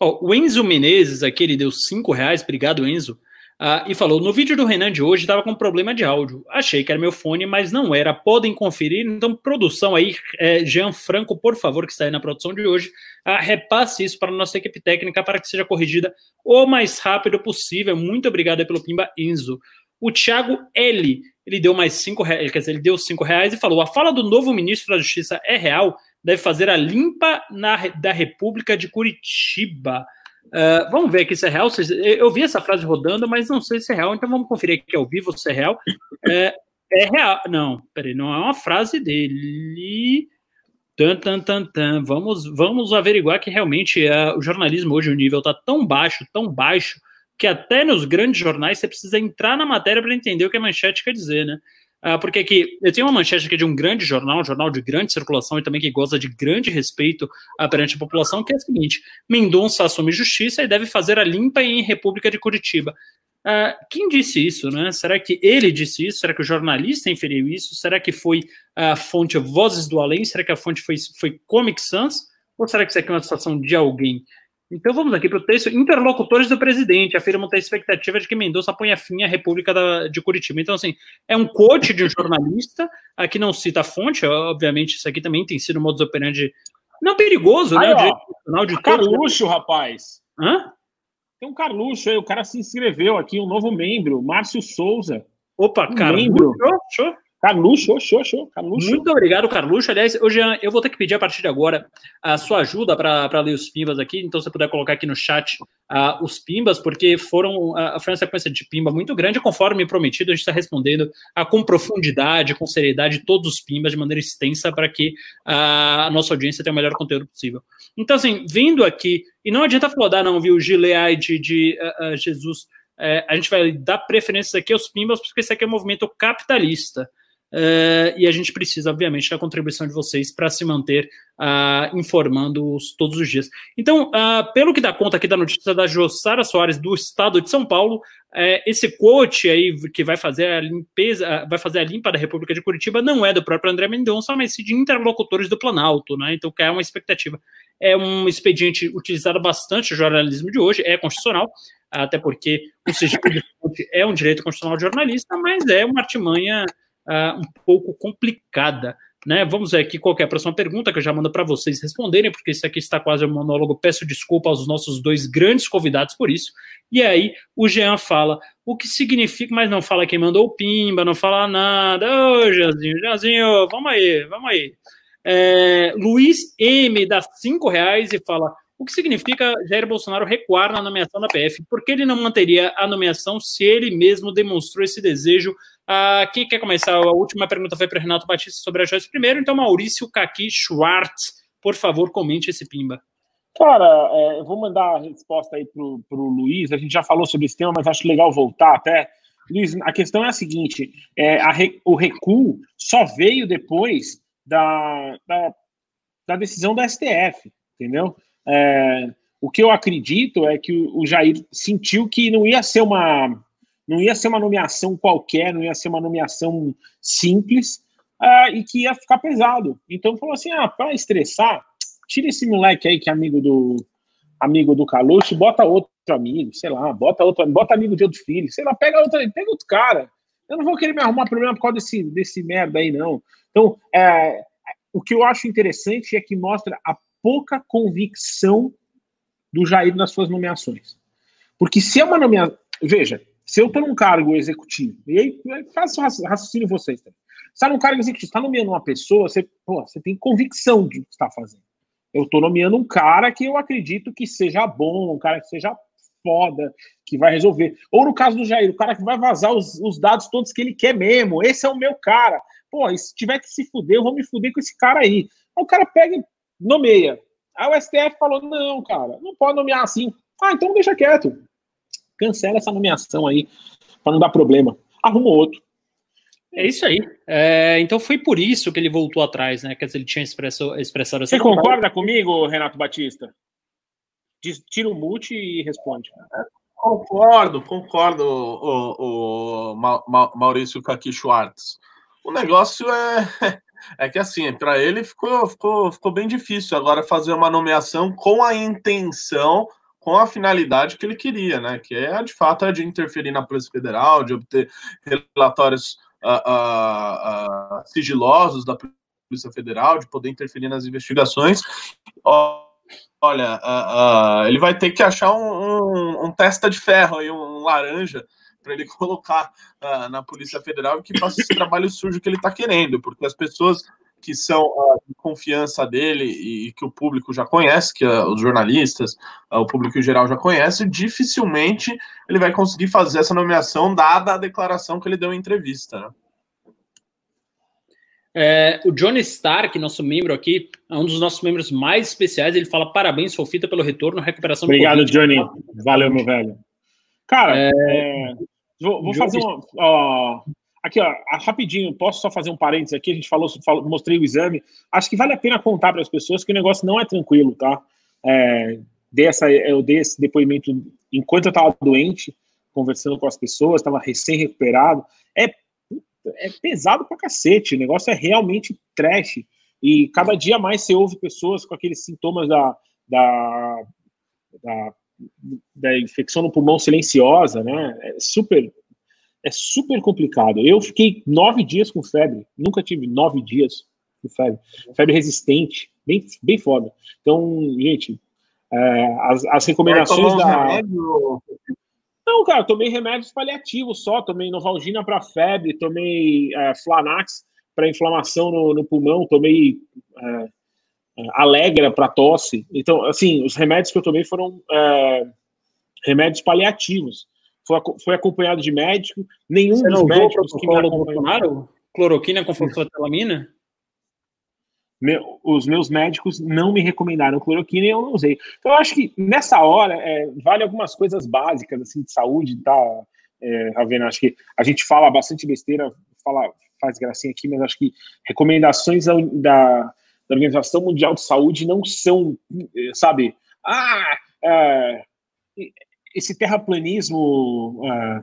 O Enzo Menezes aqui, ele deu cinco reais, obrigado Enzo, uh, e falou, no vídeo do Renan de hoje estava com problema de áudio, achei que era meu fone, mas não era, podem conferir, então produção aí, é, Jean Franco, por favor, que está aí na produção de hoje, uh, repasse isso para a nossa equipe técnica para que seja corrigida o mais rápido possível, muito obrigado pelo Pimba Enzo. O Thiago L, ele deu mais cinco reais, quer dizer, ele deu cinco reais e falou, a fala do novo ministro da Justiça é real, deve fazer a limpa na, da República de Curitiba. Uh, vamos ver aqui se é real. Eu vi essa frase rodando, mas não sei se é real, então vamos conferir aqui ao vivo se é real. É, é real. Não, peraí, não é uma frase dele. Tan, tan, tan, tan. Vamos, vamos averiguar que realmente uh, o jornalismo hoje, o nível está tão baixo, tão baixo, que até nos grandes jornais você precisa entrar na matéria para entender o que a manchete quer dizer, né? Uh, porque aqui eu tenho uma manchete aqui de um grande jornal, um jornal de grande circulação e também que goza de grande respeito uh, perante a população, que é a seguinte: Mendonça assume justiça e deve fazer a limpa em República de Curitiba. Uh, quem disse isso, né? Será que ele disse isso? Será que o jornalista inferiu isso? Será que foi a fonte Vozes do Além? Será que a fonte foi, foi Comic Sans? Ou será que isso aqui é uma situação de alguém? Então vamos aqui para o texto. Interlocutores do presidente afirmam ter expectativa de que Mendonça ponha fim à República da, de Curitiba. Então, assim, é um quote de um jornalista, aqui não cita a fonte, obviamente, isso aqui também tem sido um modus operandi não perigoso, aí, né? Ó, de Carluxo, rapaz. Hã? Tem um Carluxo aí, o cara se inscreveu aqui, um novo membro, Márcio Souza. Opa, um Carluxo. Membro. Show, Carluxo, show, show, Carluxo. Muito obrigado, Carluxo. Aliás, hoje eu vou ter que pedir a partir de agora a sua ajuda para ler os pimbas aqui. Então, se você puder colocar aqui no chat uh, os pimbas, porque foram uh, foi uma sequência de pimba muito grande. Conforme prometido, a gente está respondendo uh, com profundidade, com seriedade, todos os pimbas de maneira extensa para que a nossa audiência tenha o melhor conteúdo possível. Então, assim, vindo aqui, e não adianta flodar, não, viu, Gilead de Jesus. É, a gente vai dar preferência aqui aos pimbas, porque esse aqui é um movimento capitalista. Uh, e a gente precisa, obviamente, da contribuição de vocês para se manter uh, informando todos os dias. Então, uh, pelo que dá conta aqui da notícia da Jossara Soares, do estado de São Paulo, esse quote aí que vai fazer a limpeza, vai fazer a limpa da República de Curitiba não é do próprio André Mendonça, mas sim de interlocutores do Planalto, né? Então, que é uma expectativa. É um expediente utilizado bastante no jornalismo de hoje, é constitucional, até porque o sigilo é um direito constitucional de jornalista, mas é uma artimanha uh, um pouco complicada Né? Vamos ver aqui qual é a próxima pergunta que eu já mando para vocês responderem, porque isso aqui está quase um monólogo. Peço desculpa aos nossos dois grandes convidados por isso. E aí o Jean fala o que significa, mas não fala quem mandou o Pimba, não fala nada. Ô, Jeanzinho, Jeanzinho, vamos aí, vamos aí. É, Luiz M dá cinco reais e fala o que significa Jair Bolsonaro recuar na nomeação da PF? Por que ele não manteria a nomeação se ele mesmo demonstrou esse desejo? Ah, quem quer começar? A última pergunta foi para Renato Batista sobre a Joyce primeiro, então Maurício Kaki Schwartz, por favor, comente esse pimba. Cara, é, eu vou mandar a resposta aí pro, pro Luiz. A gente já falou sobre esse tema, mas acho legal voltar até. Luiz, a questão é a seguinte: é, a o recuo só veio depois da, da, da decisão da STF, entendeu? É, o que eu acredito é que o, Jair sentiu que não ia ser uma não ia ser uma nomeação qualquer, não ia ser uma nomeação simples uh, e que ia ficar pesado. Então falou assim: ah, para estressar, tira esse moleque aí que é amigo do amigo do Caluxo, bota outro amigo, sei lá, bota outro, bota amigo de outro filho, sei lá, pega outro, pega outro cara. Eu não vou querer me arrumar problema por causa desse, desse merda aí, não. Então, é, o que eu acho interessante é que mostra a pouca convicção do Jair nas suas nomeações. Porque se é uma nomeação. Veja, se eu estou num cargo executivo, e aí faça raciocínio vocês também. Você está num cargo executivo, está nomeando uma pessoa, você, pô, você tem convicção de que está fazendo. Eu estou nomeando um cara que eu acredito que seja bom, um cara que seja foda, que vai resolver. Ou no caso do Jair, o cara que vai vazar os, os dados todos que ele quer mesmo. Esse é o meu cara. Pô, se tiver que se fuder, eu vou me fuder com esse cara aí. Aí o cara pega e nomeia. Aí o STF falou: não, cara, não pode nomear assim. Ah, então deixa quieto. Cancela essa nomeação aí, para não dar problema. Arruma outro. É isso aí. É, então foi por isso que ele voltou atrás, né? Quer dizer, ele tinha expresso, expressado essa. Você concorda comigo, Renato Batista? Tira o mute e responde. Concordo, concordo, o, o, o Maurício Kaki Schwartz. O negócio é, é que assim, para ele ficou, ficou, ficou bem difícil agora fazer uma nomeação com a intenção, com a finalidade que ele queria, né? Que é de fato é de interferir na Polícia Federal, de obter relatórios uh, uh, uh, sigilosos da Polícia Federal, de poder interferir nas investigações. Olha, ele vai ter que achar um, um, um testa de ferro aí, um laranja para ele colocar uh, na Polícia Federal que faça esse trabalho sujo que ele está querendo, porque as pessoas que são uh, de confiança dele e, que o público já conhece, que uh, os jornalistas, o público em geral já conhece, dificilmente ele vai conseguir fazer essa nomeação dada a declaração que ele deu em entrevista. Né? É, o Johnny Stark, nosso membro aqui, é um dos nossos membros mais especiais. Ele fala parabéns, Sofita, pelo retorno, recuperação. Obrigado, Johnny. Valeu, meu velho. Cara, é... É... Vou, vou fazer uma. Ó, aqui, ó, rapidinho, posso só fazer um parênteses aqui? A gente falou, falou mostrei o exame. Acho que vale a pena contar para as pessoas que o negócio não é tranquilo, tá? É, dessa, eu dei esse depoimento enquanto eu estava doente, conversando com as pessoas, estava recém-recuperado. É, é pesado pra cacete, o negócio é realmente trash. E cada dia mais você ouve pessoas com aqueles sintomas da, da, da da infecção no pulmão silenciosa, né? É super, é super complicado. Eu fiquei nove dias com febre, nunca tive nove dias com febre, febre resistente, bem, bem foda. Então, gente, é, as, as recomendações da. Não, cara, tomei remédios paliativos só, tomei Novalgina para febre, tomei é, Flanax para inflamação no, no, pulmão, tomei é, Alegra para tosse. Então, assim, os remédios que eu tomei foram é, remédios paliativos. Foi, foi acompanhado de médico. Nenhum Você dos médicos que me acompanharam. Cloroquina com fluoxetilamina? Meu, os meus médicos não me recomendaram cloroquina e eu não usei. Então, eu acho que nessa hora é, vale algumas coisas básicas assim de saúde, tá? É, Ravena, acho que a gente fala bastante besteira, fala, faz gracinha aqui, mas acho que recomendações da, da Organização Mundial de Saúde não são, sabe, ah, é, esse terraplanismo é,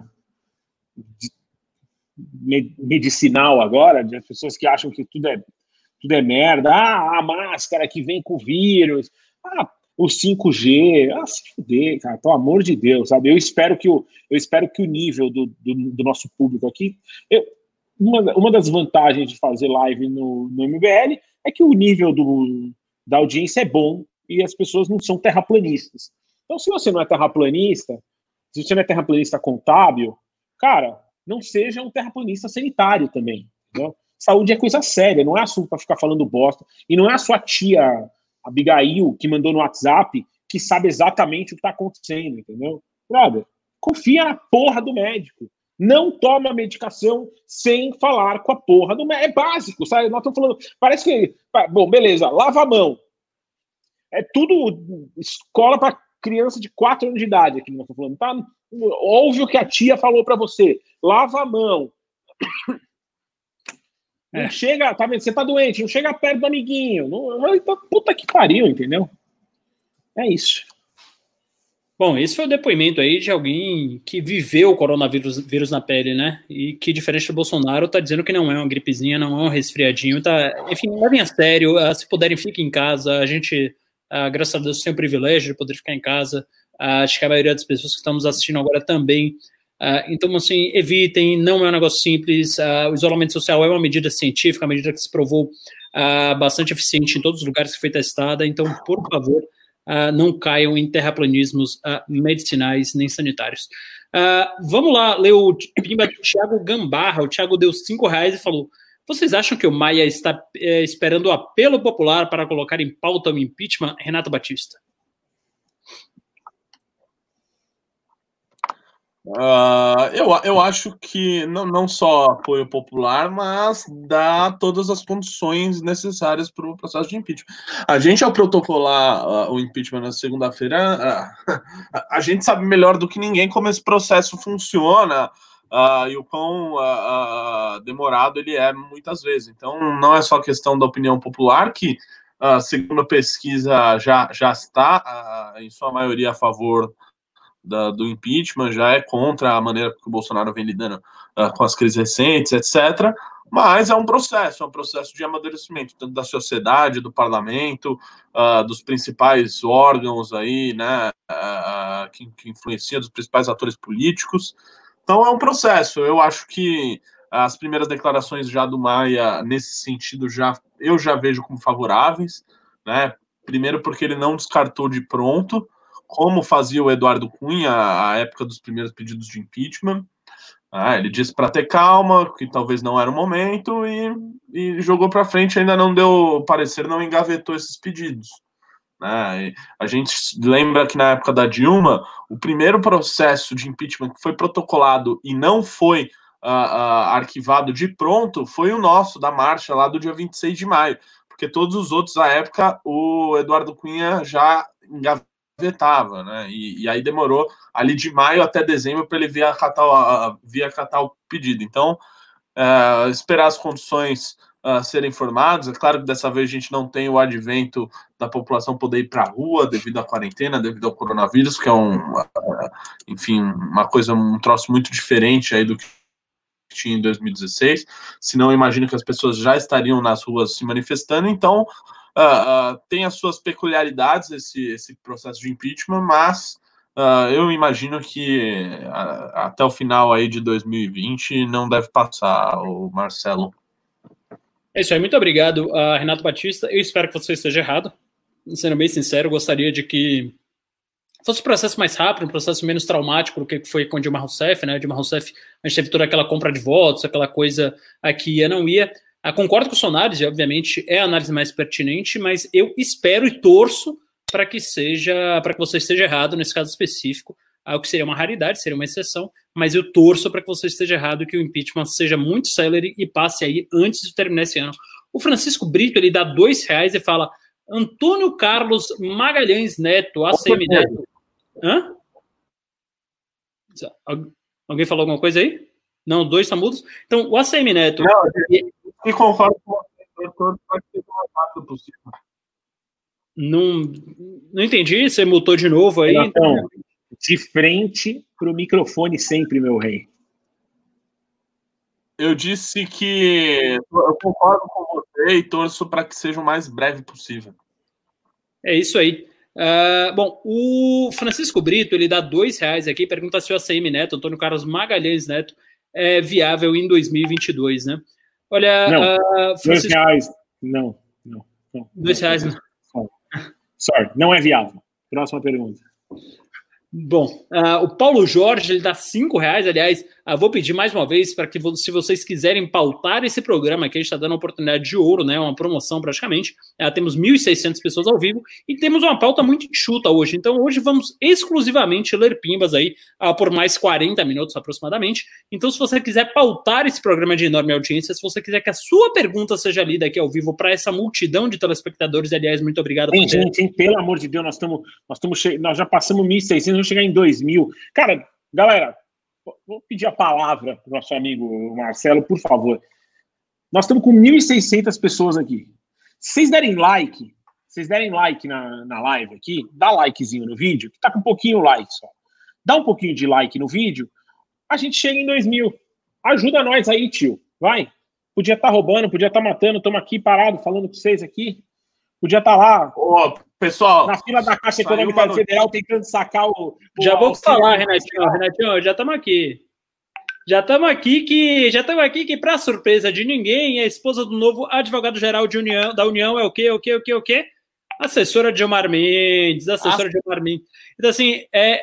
medicinal agora, de pessoas que acham que tudo é, tudo é merda, ah, a máscara que vem com vírus, ah, o 5G, ah, se fuder, cara, pelo amor de Deus, sabe? Eu espero que o, eu espero que o nível do, do, do nosso público aqui, eu, uma, uma das vantagens de fazer live no, no MBL é que o nível do, da audiência é bom e as pessoas não são terraplanistas. Então, se você não é terraplanista, se você não é terraplanista contábil, cara, não seja um terraplanista sanitário também. Entendeu? Saúde é coisa séria, não é assunto para ficar falando bosta. E não é a sua tia Abigail que mandou no WhatsApp que sabe exatamente o que está acontecendo, entendeu? Brother, confia na porra do médico. Não toma medicação sem falar com a porra do médico. É básico, sabe? Nós estamos falando. Parece que. Bom, beleza, lava a mão. É tudo escola para criança de 4 anos de idade aqui, nós estamos falando. Tá? Ouve o que a tia falou para você. Lava a mão. Não é. chega, tá vendo? Você tá doente, não chega perto do amiguinho. Não, tá, puta que pariu, entendeu? É isso. Bom, esse foi o depoimento aí de alguém que viveu o coronavírus vírus na pele, né? E que, diferente do Bolsonaro, tá dizendo que não é uma gripezinha, não é um resfriadinho, tá? Enfim, levem a sério, uh, se puderem, fiquem em casa. A gente, uh, graças a Deus, tem o privilégio de poder ficar em casa. Uh, acho que a maioria das pessoas que estamos assistindo agora também então, assim, evitem, não é um negócio simples. O isolamento social é uma medida científica, uma medida que se provou bastante eficiente em todos os lugares que foi testada. Então, por favor, não caiam em terraplanismos medicinais nem sanitários. vamos lá ler o pimba do Thiago Gambarra. O Thiago deu cinco reais e falou: Vocês acham que o Maia está eh, esperando o apelo popular para colocar em pauta o impeachment Renato Batista? Uh, eu, eu acho que não, não só apoio popular, mas dá todas as condições necessárias para o processo de impeachment. A gente, ao protocolar uh, o impeachment na segunda-feira, uh, a gente sabe melhor do que ninguém como esse processo funciona e o quão demorado ele é muitas vezes. Então, não é só questão da opinião popular, que, segundo a pesquisa, já, já está, em sua maioria, a favor da, do impeachment, já é contra a maneira que o Bolsonaro vem lidando uh, com as crises recentes, etc. Mas é um processo, é um processo de amadurecimento, tanto da sociedade, do parlamento, uh, dos principais órgãos aí, né, uh, que, que influenciam, dos principais atores políticos. Então é um processo. Eu acho que as primeiras declarações já do Maia, nesse sentido, já eu já vejo como favoráveis, né? Primeiro porque ele não descartou de pronto, como fazia o Eduardo Cunha à época dos primeiros pedidos de impeachment. Ah, ele disse para ter calma, que talvez não era o momento, e, e jogou para frente, ainda não deu parecer, não engavetou esses pedidos. Né? A gente lembra que na época da Dilma, o primeiro processo de impeachment que foi protocolado e não foi uh, uh, arquivado de pronto foi o nosso, da marcha, lá do dia 26 de maio, porque todos os outros, à época, o Eduardo Cunha já engavetou vetava, né? E, e, aí demorou ali de maio até dezembro para ele vir acatar, vir acatar o pedido. Então, é, esperar as condições uh, serem formadas. É claro que dessa vez a gente não tem o advento da população poder ir para a rua devido à quarentena, devido ao coronavírus, que é um, enfim, uma coisa, um troço muito diferente aí do que tinha em 2016. Senão, imagino que as pessoas já estariam nas ruas se manifestando. Então, uh, uh, tem as suas peculiaridades esse, esse processo de impeachment, mas uh, eu imagino que até o final aí de 2020 não deve passar o Marcelo. É isso aí, muito obrigado, Renato Batista. Eu espero que você esteja errado. Sendo bem sincero, gostaria de que fosse um processo mais rápido, um processo menos traumático do que foi com Dilma Rousseff, né? Dilma Rousseff, a gente teve toda aquela compra de votos, aquela coisa aqui ia, não ia. Ah, concordo com o Sonares, obviamente é a análise mais pertinente, mas eu espero e torço para que seja, para que você esteja errado nesse caso específico, algo que seria uma raridade, seria uma exceção, mas eu torço para que você esteja errado e que o impeachment seja muito célere e passe aí antes de terminar esse ano. O Francisco Brito ele dá dois reais e fala Antônio Carlos Magalhães Neto, ACM Neto. Hã? Alguém falou alguma coisa aí? Não, dois estão mudos. Então, o ACM Neto. Não, e concordo com você, todo vai ser o mais rápido possível. Não, não entendi, você mutou de novo aí. Então, de frente para o microfone sempre, meu rei. Eu disse que eu concordo com você e torço para que seja o mais breve possível. É isso aí. Uh, bom, o Francisco Brito ele dá dois reais aqui, pergunta se o ACM Neto, Antônio Carlos Magalhães Neto, é viável em 2022, né? Olha, não, uh, Francisco... dois reais, não, não, não. Dois reais, não. Sorry, não é viável. Próxima pergunta. Bom, uh, o Paulo Jorge ele dá cinco reais, aliás, uh, vou pedir mais uma vez para que se vocês quiserem pautar esse programa, que a gente está dando uma oportunidade de ouro, né, uma promoção praticamente, uh, temos 1.600 pessoas ao vivo e temos uma pauta muito enxuta hoje, então hoje vamos exclusivamente ler pimbas aí por mais 40 minutos aproximadamente, então se você quiser pautar esse programa de enorme audiência, se você quiser que a sua pergunta seja lida aqui ao vivo para essa multidão de telespectadores, aliás, muito obrigado. Gente, gente, pelo amor de Deus, nós estamos, nós, nós já passamos 1.600, chegar em 2000. Cara, galera, vou pedir a palavra para o nosso amigo Marcelo, por favor. Nós estamos com 1.600 pessoas aqui. Se vocês derem like, vocês derem like na, na live aqui, dá likezinho no vídeo, que tá com um pouquinho like só. Dá um pouquinho de like no vídeo, a gente chega em 2000. Ajuda nós aí, tio. Vai. Podia estar tá roubando, podia estar tá matando, estamos aqui parado falando com vocês aqui. Podia estar tá lá. Ô, pessoal. Na fila da Caixa Econômica Federal tentando sacar o. o já vou falar, Renatinho. Renatinho, já estamos aqui. Já estamos aqui que já estamos aqui que para surpresa de ninguém, a esposa do novo advogado-geral de União, da União é o quê? O quê? O quê? O quê? Assessora de Gilmar Mendes, assessora ah. de Gilmar Mendes. Então assim, é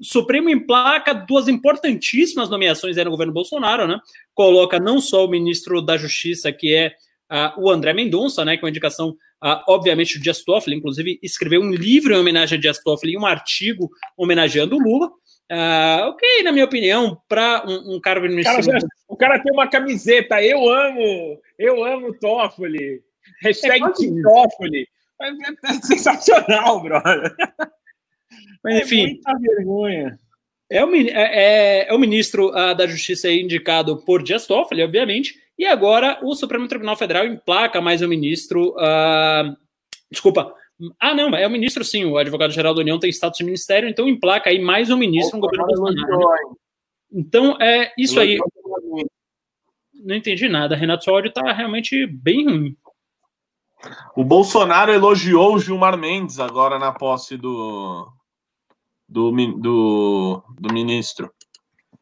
Supremo emplaca duas importantíssimas nomeações aí no governo Bolsonaro, né? Coloca não só o ministro da Justiça, que é uh, o André Mendonça, né, com a indicação, uh, obviamente, do Dias Toffoli, inclusive escreveu um livro em homenagem a Dias Toffoli e um artigo homenageando o Lula. Uh, ok, na minha opinião, para um, um cargo administrativo. Cara, o cara tem uma camiseta, eu amo, eu amo Toffoli. Hashtag é Toffoli. É, é, sensacional, brother. Mas, enfim. É muita vergonha. É o, é, é, é o ministro uh, da Justiça indicado por Dias Toffoli, obviamente, e agora o Supremo Tribunal Federal emplaca mais um ministro. Uh, desculpa. Ah, não, é o ministro sim, o advogado-geral da União tem status de ministério, então emplaca aí mais um ministro no governo Bolsonaro. Então, é isso aí. Não entendi nada. Renato, seu áudio tá realmente bem ruim. O Bolsonaro elogiou o Gilmar Mendes agora na posse do, do, do, do ministro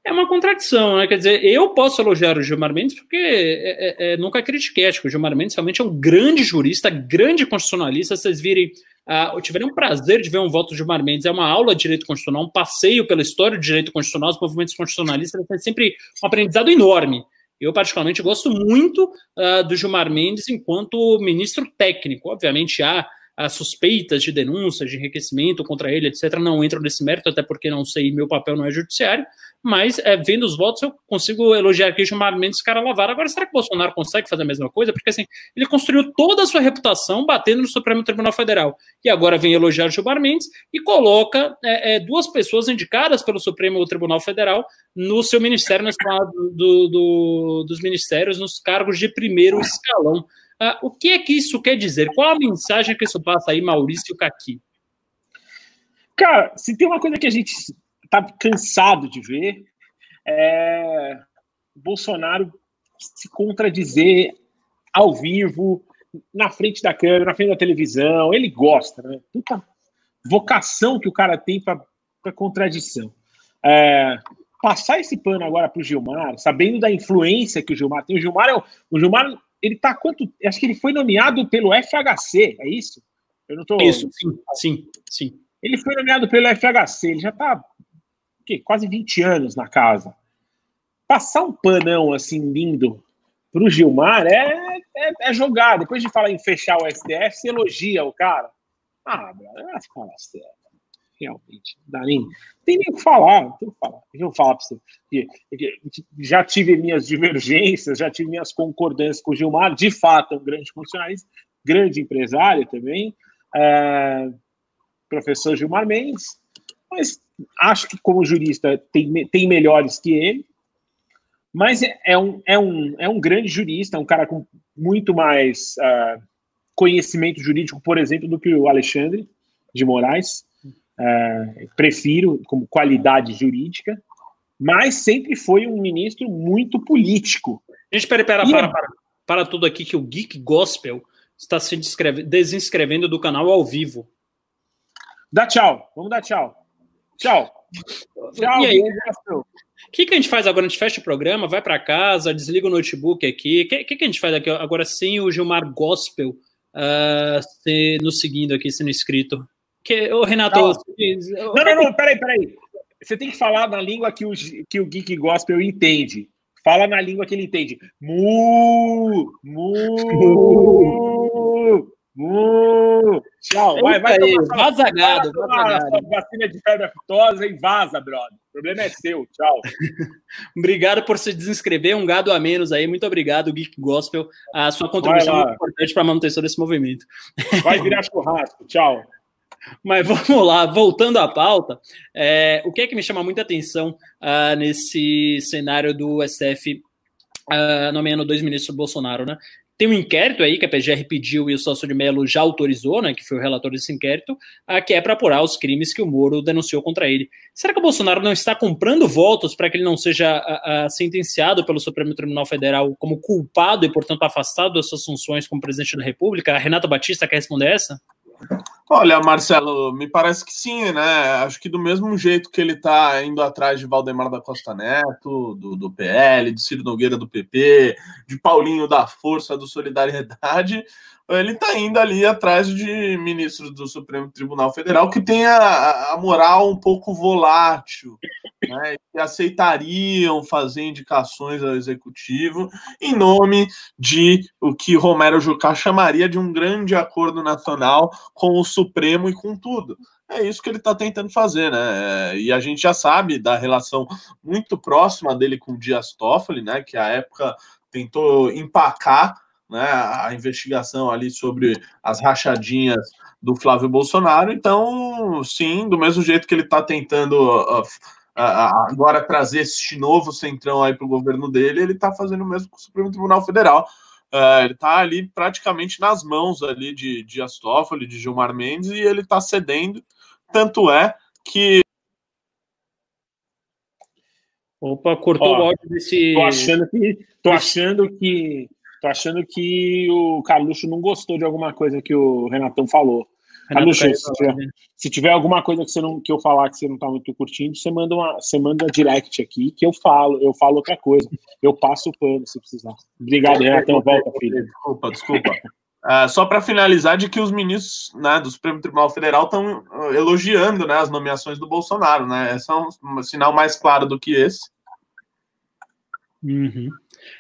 é uma contradição, né? Quer dizer, eu posso elogiar o Gilmar Mendes porque é, é, é, nunca critiquei. Acho que o Gilmar Mendes realmente é um grande jurista, grande constitucionalista. Vocês virem, uh, tiverem um prazer de ver um voto do Gilmar Mendes, é uma aula de direito constitucional, um passeio pela história do direito constitucional, os movimentos constitucionalistas, é sempre um aprendizado enorme. Eu, particularmente, gosto muito uh, do Gilmar Mendes enquanto ministro técnico. Obviamente, há suspeitas de denúncias, de enriquecimento contra ele, etc., não entram nesse mérito, até porque não sei, meu papel não é judiciário, mas é, vendo os votos eu consigo elogiar aqui Gilmar Mendes cara lavar. Agora, será que o Bolsonaro consegue fazer a mesma coisa? Porque assim, ele construiu toda a sua reputação batendo no Supremo Tribunal Federal. E agora vem elogiar Gilmar Mendes e coloca é, é, duas pessoas indicadas pelo Supremo Tribunal Federal no seu ministério, na do, do, dos ministérios, nos cargos de primeiro escalão. Uh, o que é que isso quer dizer? Qual a mensagem que isso passa aí, Maurício Caqui? Cara, se tem uma coisa que a gente está cansado de ver, é Bolsonaro se contradizer ao vivo, na frente da câmera, na frente da televisão. Ele gosta, né? Puta vocação que o cara tem para contradição. É, passar esse pano agora para o Gilmar, sabendo da influência que o Gilmar tem. O Gilmar, é, o Gilmar ele tá quanto. Acho que ele foi nomeado pelo FHC, é isso? Eu não tô. Isso, sim, sim, sim. Ele foi nomeado pelo FHC, ele já tá quase 20 anos na casa. Passar um panão assim lindo pro Gilmar é, é, é jogar. Depois de falar em fechar o STF, você elogia o cara. Ah, é fala sério Não dá nem, tem nem o que falar. Tem que falar. Eu falar para você. Já tive minhas divergências, já tive minhas concordâncias com o Gilmar. De fato, é um grande funcionalista, grande empresário também. É, professor Gilmar Mendes. Mas acho que, como jurista, tem, tem melhores que ele. Mas é, é um, é, um, é um grande jurista, é um cara com muito mais uh, conhecimento jurídico, por exemplo, do que o Alexandre de Moraes é, prefiro como qualidade jurídica, mas sempre foi um ministro muito político. Gente, peraí, pera, para, para, para tudo aqui que o Geek Gospel está se desinscrevendo do canal ao vivo. Dá tchau, vamos dar tchau. Tchau. Tchau, e aí? O que, que a gente faz agora? A gente fecha o programa, vai para casa, desliga o notebook aqui. O que, que, que, a gente faz aqui agora sem o Gilmar Gospel uh, se, nos seguindo aqui, sendo inscrito? Que, ô, Renato. Não, não, não, não, peraí, peraí. Você tem que falar na língua que o, que o Geek Gospel entende. Fala na língua que ele entende. Mu, mu, mu. Tchau, vai, vai. Aí, vaza gado, Vacina de febre aftosa e vaza, brother. O problema é seu, tchau. obrigado por se desinscrever, um gado a menos aí. Muito obrigado, Geek Gospel. A sua contribuição é importante para a manutenção desse movimento. Vai virar churrasco, tchau. Mas vamos lá, voltando à pauta, é, o que é que me chama muita atenção uh, nesse cenário do STF uh, nomeando dois ministros do Bolsonaro, né? Tem um inquérito aí que a PGR pediu e o Celso de Mello já autorizou, né, que foi o relator desse inquérito, uh, que é para apurar os crimes que o Moro denunciou contra ele. Será que o Bolsonaro não está comprando votos para que ele não seja uh, uh, sentenciado pelo Supremo Tribunal Federal como culpado e, portanto, afastado das suas funções como presidente da República? A Renata Batista quer responder essa? Olha, Marcelo, me parece que sim, né? Acho que do mesmo jeito que ele está indo atrás de Valdemar da Costa Neto, do, do PL, de Ciro Nogueira do PP, de Paulinho da Força do Solidariedade, ele está indo ali atrás de ministros do Supremo Tribunal Federal que tem a, moral um pouco volátil, né, que aceitariam fazer indicações ao executivo em nome de o que Romero Jucá chamaria de um grande acordo nacional com o Supremo e com tudo. É isso que ele está tentando fazer, né? E a gente já sabe da relação muito próxima dele com Dias Toffoli, né? Que à época tentou empacar né, a investigação ali sobre as rachadinhas do Flávio Bolsonaro. Então, sim, do mesmo jeito que ele está tentando uh, uh, agora trazer este novo centrão aí para o governo dele, ele está fazendo o mesmo com o Supremo Tribunal Federal. Uh, ele está ali praticamente nas mãos ali de, de Astófoli, de Gilmar Mendes, e ele está cedendo. Tanto é que Opa, cortou Ó, o áudio desse. Tô achando que. Tô achando que Tô achando que o Carluxo não gostou de alguma coisa que o Renatão falou. Carluxo, se tiver, se tiver, alguma coisa que, você não, que eu falar que você não tá muito curtindo, você manda, uma, você manda direct aqui que eu falo, eu falo outra coisa. Eu passo o pano se precisar. Obrigado, Renatão. Volta, filho. Desculpa, desculpa. Uh, só para finalizar, de que os ministros né, do Supremo Tribunal Federal estão elogiando né, as nomeações do Bolsonaro. Né? Esse é um, um sinal mais claro do que esse. Uhum.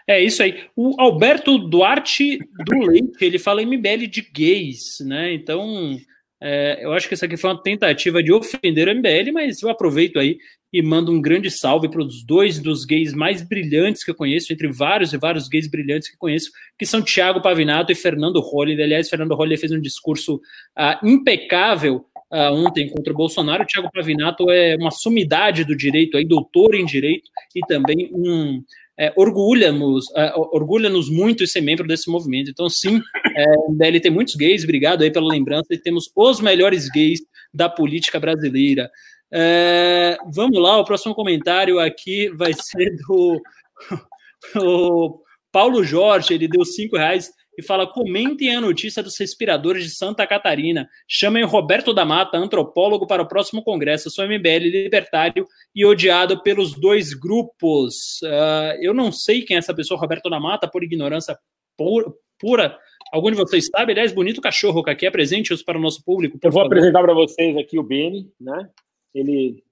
É isso aí. O Alberto Duarte do Leite, ele fala MBL de gays, né? Então, é, eu acho que isso aqui foi uma tentativa de ofender o MBL, mas eu aproveito aí e mando um grande salve para os dois dos gays mais brilhantes que eu conheço, entre vários e vários gays brilhantes que conheço, que são Tiago Pavinato e Fernando Holliday. Aliás, Fernando Holliday fez um discurso uh, impecável uh, ontem contra o Bolsonaro. O Tiago Pavinato é uma sumidade do direito, aí, doutor em direito e também um é, orgulha-nos é, orgulha muito ser membro desse movimento. Então, sim, é, DL tem muitos gays, obrigado aí pela lembrança, e temos os melhores gays da política brasileira. É, vamos lá, o próximo comentário aqui vai ser do, do Paulo Jorge, ele deu cinco reais e fala: comentem a notícia dos respiradores de Santa Catarina. Chamem Roberto da Mata, antropólogo, para o próximo congresso. Sou MBL libertário e odiado pelos dois grupos. Uh, eu não sei quem é essa pessoa, Roberto da Mata, por ignorância pura. Algum de vocês sabe? Aliás, bonito cachorro que aqui. Apresente-os para o nosso público. eu vou favor. apresentar para vocês aqui o Beni, né? Ele,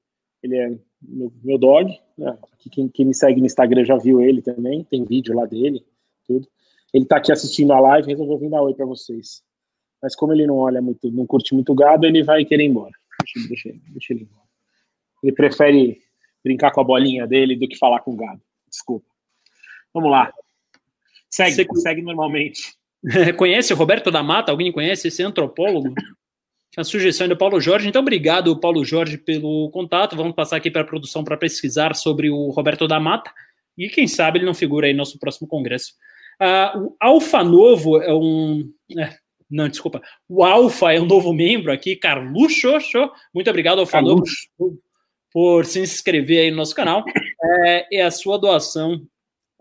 ele é meu, meu dog. Né? Quem, quem me segue no Instagram já viu ele também. Tem vídeo lá dele, tudo. Ele está aqui assistindo a live, resolveu vir dar oi para vocês. Mas como ele não olha muito, não curte muito gado, ele vai querer ir embora. Deixa, deixa, deixa ele embora. Ele prefere brincar com a bolinha dele do que falar com o gado. Desculpa. Vamos lá. Segue, Você... segue normalmente. conhece o Roberto da Mata? Alguém conhece esse antropólogo? A sugestão do Paulo Jorge. Então, obrigado, Paulo Jorge, pelo contato. Vamos passar aqui para a produção para pesquisar sobre o Roberto da Mata. E quem sabe ele não figura aí no nosso próximo congresso. Uh, o Alfa Novo é um. É, não, desculpa. O Alfa é um novo membro aqui, Carluxo. Muito obrigado, Alfa Novo, por, por, se inscrever aí no nosso canal. É, é a sua doação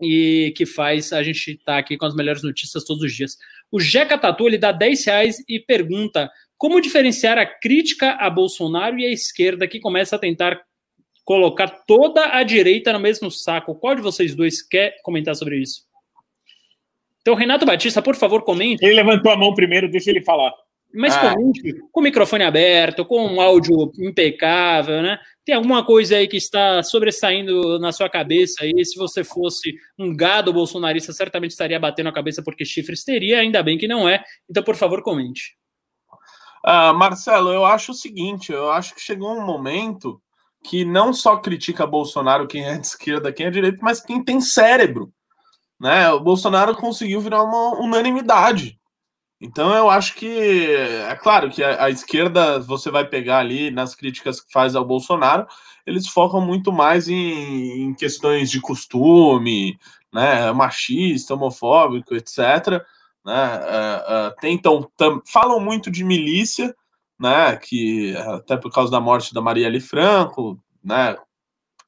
e que faz a gente estar tá aqui com as melhores notícias todos os dias. O Jeca Tatu ele dá 10 reais e pergunta como diferenciar a crítica a Bolsonaro e a esquerda que começa a tentar colocar toda a direita no mesmo saco. Qual de vocês dois quer comentar sobre isso? Então, Renato Batista, por favor, comente. Ele levantou a mão primeiro, deixa ele falar. Mas ah. comente com o microfone aberto, com um áudio impecável, né? Tem alguma coisa aí que está sobressaindo na sua cabeça aí? Se você fosse um gado bolsonarista, certamente estaria batendo a cabeça porque chifres teria, ainda bem que não é. Então, por favor, comente. Uh, Marcelo, eu acho o seguinte: eu acho que chegou um momento que não só critica Bolsonaro quem é de esquerda, quem é de direita, mas quem tem cérebro. Né? O Bolsonaro conseguiu virar uma unanimidade. Então eu acho que é claro que a, a, esquerda você vai pegar ali nas críticas que faz ao Bolsonaro, eles focam muito mais em, em questões de costume, né, machista, homofóbico, etc. Né, uh, uh, tentam tam, falam muito de milícia, né, que até por causa da morte da Marielle Franco, né,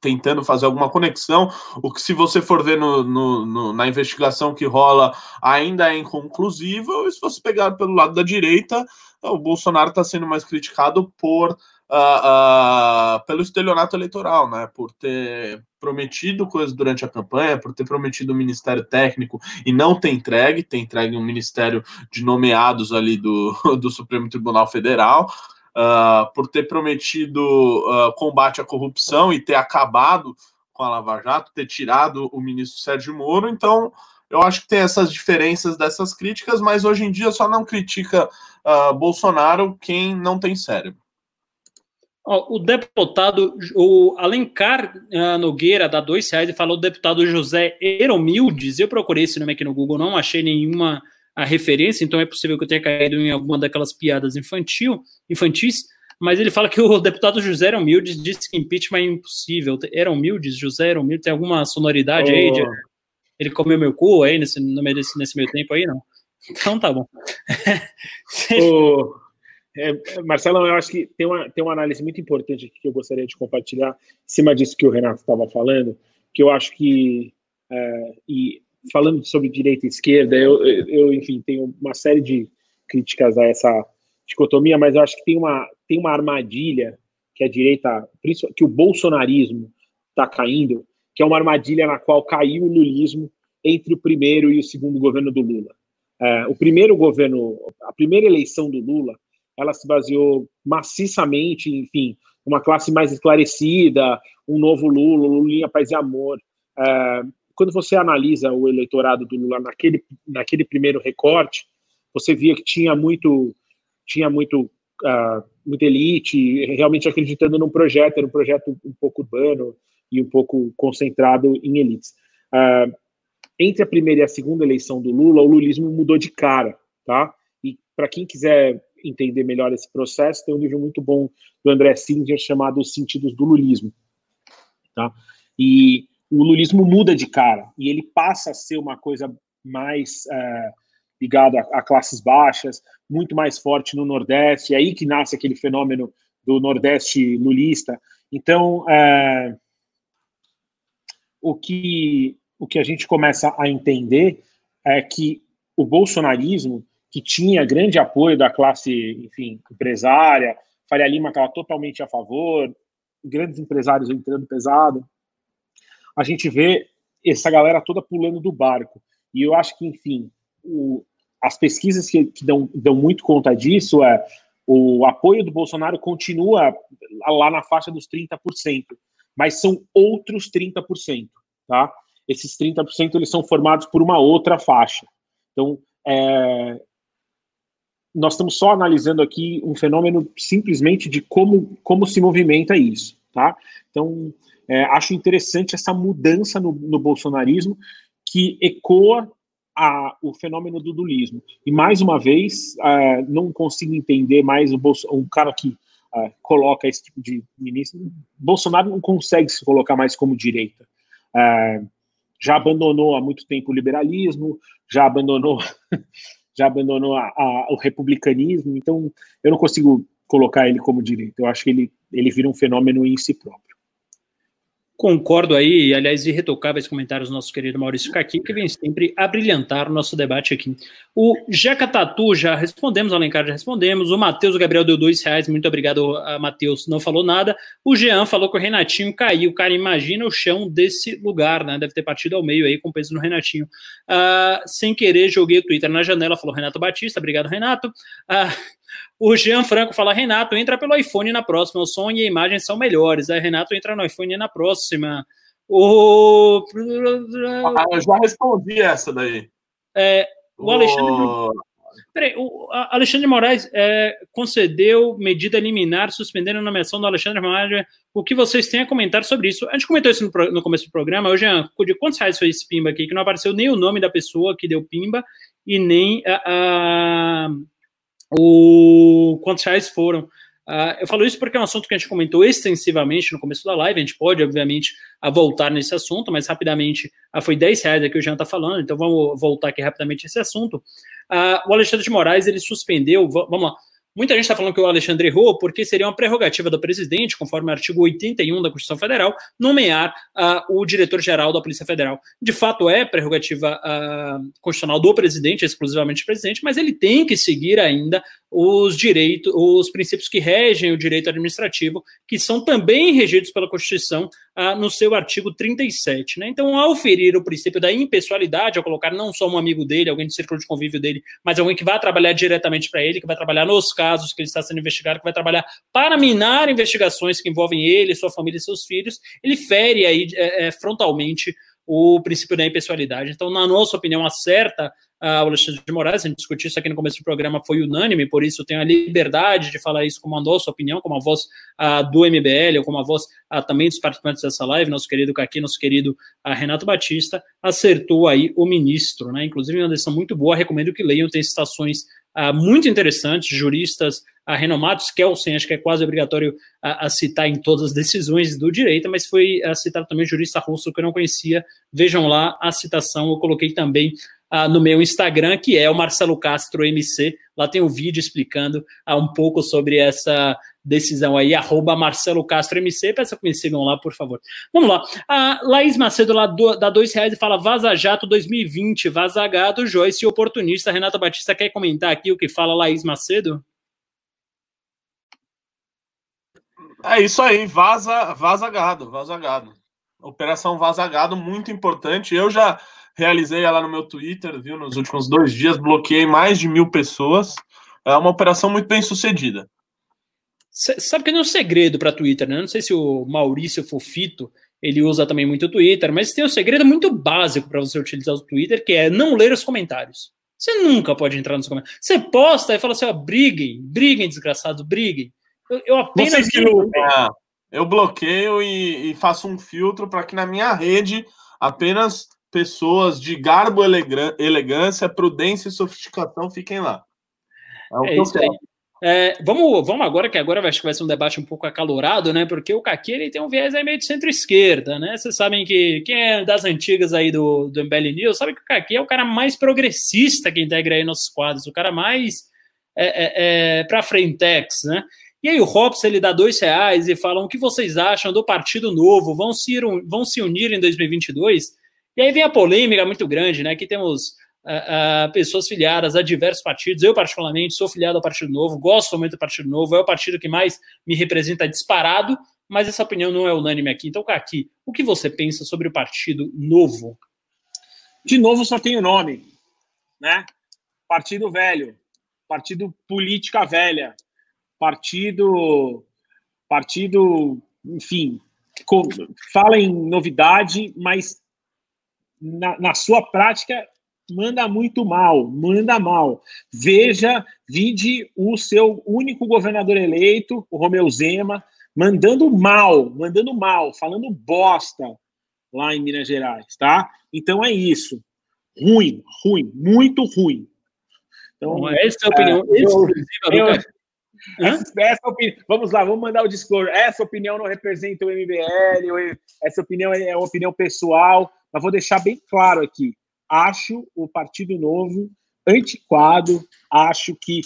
tentando fazer alguma conexão, o que se você for ver no, no, no, na investigação que rola ainda é inconclusivo, e se você pegar pelo lado da direita, o Bolsonaro está sendo mais criticado por uh, uh, pelo estelionato eleitoral, né? Por ter prometido coisas durante a campanha, por ter prometido um ministério técnico e não ter entregue, ter entregue um ministério de nomeados ali do, do Supremo Tribunal Federal uh, por ter prometido uh, combate à corrupção e ter acabado com a Lava Jato, ter tirado o ministro Sérgio Moro. Então, eu acho que tem essas diferenças dessas críticas, mas hoje em dia só não critica uh, Bolsonaro quem não tem cérebro. O deputado, o Alencar Nogueira, dá dois reais, e falou o deputado José Eromildes. Eu procurei esse nome aqui no Google, não achei nenhuma a referência, então é possível que eu tenha caído em alguma daquelas piadas infantil, infantis, mas ele fala que o deputado José era humilde, disse que impeachment é impossível. Era humilde, José era humilde, tem alguma sonoridade oh. aí? De, ele comeu meu cu aí nesse, desse, nesse meio tempo aí, não? Então tá bom. oh, é, Marcelo, eu acho que tem uma, tem uma análise muito importante aqui que eu gostaria de compartilhar em cima disso que o Renato estava falando, que eu acho que, é, e falando sobre direita e esquerda, eu, eu, enfim, tenho uma série de críticas a essa dicotomia, mas eu acho que tem uma, tem uma armadilha que a direita, que o bolsonarismo está caindo, que é uma armadilha na qual caiu o lulismo entre o primeiro e o segundo governo do Lula. É, o primeiro governo, a primeira eleição do Lula, ela se baseou maciçamente, enfim, uma classe mais esclarecida, um novo Lula, Lulinha Paz e Amor. É, quando você analisa o eleitorado do Lula naquele, naquele primeiro recorte, você via que tinha muito, tinha muito, uh, muita elite, realmente acreditando num projeto, era um projeto um pouco urbano e um pouco concentrado em elites. Uh, entre a primeira e a segunda eleição do Lula, o lulismo mudou de cara, tá? E para quem quiser entender melhor esse processo, tem um livro muito bom do André Singer chamado Os Sentidos do Lulismo, tá? E o lulismo muda de cara e ele passa a ser uma coisa mais é, ligada a, classes baixas, muito mais forte no Nordeste, é aí que nasce aquele fenômeno do Nordeste lulista. Então, é, o, que, o que a gente começa a entender é que o bolsonarismo, que tinha grande apoio da classe, enfim, empresária, Faria Lima estava totalmente a favor, grandes empresários entrando pesado, a gente vê essa galera toda pulando do barco. E eu acho que, enfim, o, as pesquisas que, que dão, dão muito conta disso é o apoio do Bolsonaro continua lá na faixa dos 30%, mas são outros 30%, tá? Esses 30% eles são formados por uma outra faixa. Então, é, nós estamos só analisando aqui um fenômeno simplesmente de como, como se movimenta isso, tá? Então, é, acho interessante essa mudança no, no bolsonarismo que ecoa a, o fenômeno do dulismo. E mais uma vez, é, não consigo entender mais o Bolso, cara que é, coloca esse tipo de ministro. Bolsonaro não consegue se colocar mais como direita. É, já abandonou há muito tempo o liberalismo, já abandonou, já abandonou a, a, o republicanismo. Então, eu não consigo colocar ele como direita. Eu acho que ele, ele vira um fenômeno em si próprio. Concordo aí, aliás, irretocáveis comentários do nosso querido Maurício Caqui, que vem sempre a brilhantar o nosso debate aqui. O Jeca Tatu, já respondemos, o Alencar já respondemos, o Matheus Gabriel deu dois reais, muito obrigado, Matheus, não falou nada. O Jean falou que o Renatinho caiu, cara, imagina o chão desse lugar, né, deve ter partido ao meio aí com peso no Renatinho. Uh, sem querer, joguei o Twitter na janela, falou Renato Batista, obrigado, Renato. Uh, o Jean Franco fala: Renato, entra pelo iPhone na próxima. O som e a imagem são melhores. Aí, Renato, entra no iPhone na próxima. O. Ah, eu já respondi essa daí. É, o Alexandre. Peraí, o Alexandre Moraes é, concedeu medida liminar suspendendo a nomeação do Alexandre Moraes. O que vocês têm a comentar sobre isso? A gente comentou isso no, no começo do programa. Jean, de quantos reais foi esse pimba aqui? Que não apareceu nem o nome da pessoa que deu pimba e nem a, a o quantos reais foram. Uh, eu falo isso porque é um assunto que a gente comentou extensivamente no começo da live. A gente pode, obviamente, a voltar nesse assunto, mas rapidamente uh, foi 10 reais aqui o Jean está falando, então vamos voltar aqui rapidamente esse assunto. Uh, o Alexandre de Moraes ele suspendeu, vamos lá. Muita gente está falando que o Alexandre errou porque seria uma prerrogativa do presidente, conforme o artigo 81 da Constituição Federal, nomear uh, o diretor-geral da Polícia Federal. De fato, é prerrogativa uh, constitucional do presidente, exclusivamente do presidente, mas ele tem que seguir ainda os direitos, os princípios que regem o direito administrativo, que são também regidos pela Constituição ah, no seu artigo 37. Né? Então, ao ferir o princípio da impessoalidade, ao colocar não só um amigo dele, alguém do círculo de convívio dele, mas alguém que vai trabalhar diretamente para ele, que vai trabalhar nos casos que ele está sendo investigado, que vai trabalhar para minar investigações que envolvem ele, sua família e seus filhos, ele fere aí é, é, frontalmente o princípio da impessoalidade. Então, na nossa opinião, acerta uh, o Alexandre de Moraes, a gente discutiu isso aqui no começo do programa, foi unânime, por isso eu tenho a liberdade de falar isso como a nossa opinião, como a voz uh, do MBL, ou como a voz uh, também dos participantes dessa live, nosso querido Caqui, nosso querido Renato Batista, acertou aí o ministro, né? Inclusive, uma decisão muito boa, recomendo que leiam, tem citações muito interessantes, juristas renomados, Kelsen, acho que é quase obrigatório a, citar em todas as decisões do direito, mas foi citado também jurista russo que eu não conhecia. Vejam lá a citação, eu coloquei também ah, no meu Instagram, que é o Marcelo Castro MC. Lá tem um vídeo explicando ah, um pouco sobre essa decisão aí, arroba Marcelo Castro MC, peço que me sigam lá, por favor. Vamos lá. A Laís Macedo lá do, dá dois reais e fala Vaza Jato 2020, Vaza Gato, Joyce oportunista. Renata Batista quer comentar aqui o que fala Laís Macedo? É isso aí, vaza, vaza gado, vaza gado. Operação Vaza Gado, muito importante. Eu já realizei ela no meu Twitter, viu? Nos últimos dois dias, bloqueei mais de mil pessoas. É uma operação muito bem sucedida. sabe que não é um segredo para Twitter, né? Não sei se o Maurício Fofito ele usa também muito o Twitter, mas tem um segredo muito básico para você utilizar o Twitter, que é não ler os comentários. Você nunca pode entrar nos comentários. Você posta e fala assim: ó, briguem, briguem, desgraçados, briguem. Eu, eu apenas. Vocês que é, eu bloqueio e, e faço um filtro para que na minha rede apenas pessoas de garbo, elegância, prudência e sofisticação fiquem lá. É, é isso aí. É, vamos, vamos agora, que agora acho que vai ser um debate um pouco acalorado, né? Porque o Kaki ele tem um viés aí meio de centro-esquerda, né? Vocês sabem que quem é das antigas aí do, do MBL News sabe que o Kaki é o cara mais progressista que integra aí nossos quadros, o cara mais é, é, é para frentex, né? E aí o Hobbs ele dá dois reais e fala o que vocês acham do Partido Novo, vão se, vão se unir em 2022? E aí vem a polêmica muito grande, né? Que temos uh, uh, pessoas filiadas a diversos partidos. Eu, particularmente, sou filiado ao Partido Novo, gosto muito do Partido Novo, é o partido que mais me representa disparado, mas essa opinião não é unânime aqui. Então, aqui, o que você pensa sobre o Partido Novo? De novo, só tem o nome, né? Partido Velho, Partido Política Velha, Partido. Partido, enfim, fala em novidade, mas na, na sua prática, manda muito mal, manda mal. Veja, vide o seu único governador eleito, o Romeu Zema, mandando mal, mandando mal, falando bosta lá em Minas Gerais, tá? Então é isso. Ruim, ruim, muito ruim. Então, essa é a opinião é, exclusiva eu, do essa opinião, vamos lá, vamos mandar o disclosure. Essa opinião não representa o MBL, essa opinião é uma opinião pessoal, mas vou deixar bem claro aqui. Acho o Partido Novo antiquado, acho que,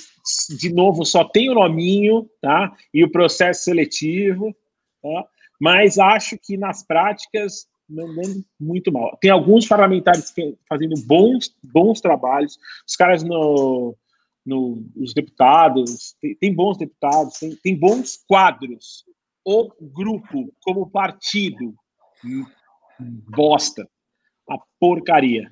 de novo, só tem o nominho, tá? E o processo seletivo, tá? mas acho que nas práticas não andando muito mal. Tem alguns parlamentares fazendo bons, bons trabalhos, os caras no, no os deputados, tem, tem bons deputados, tem, tem bons quadros. O grupo, como partido, bosta. A porcaria.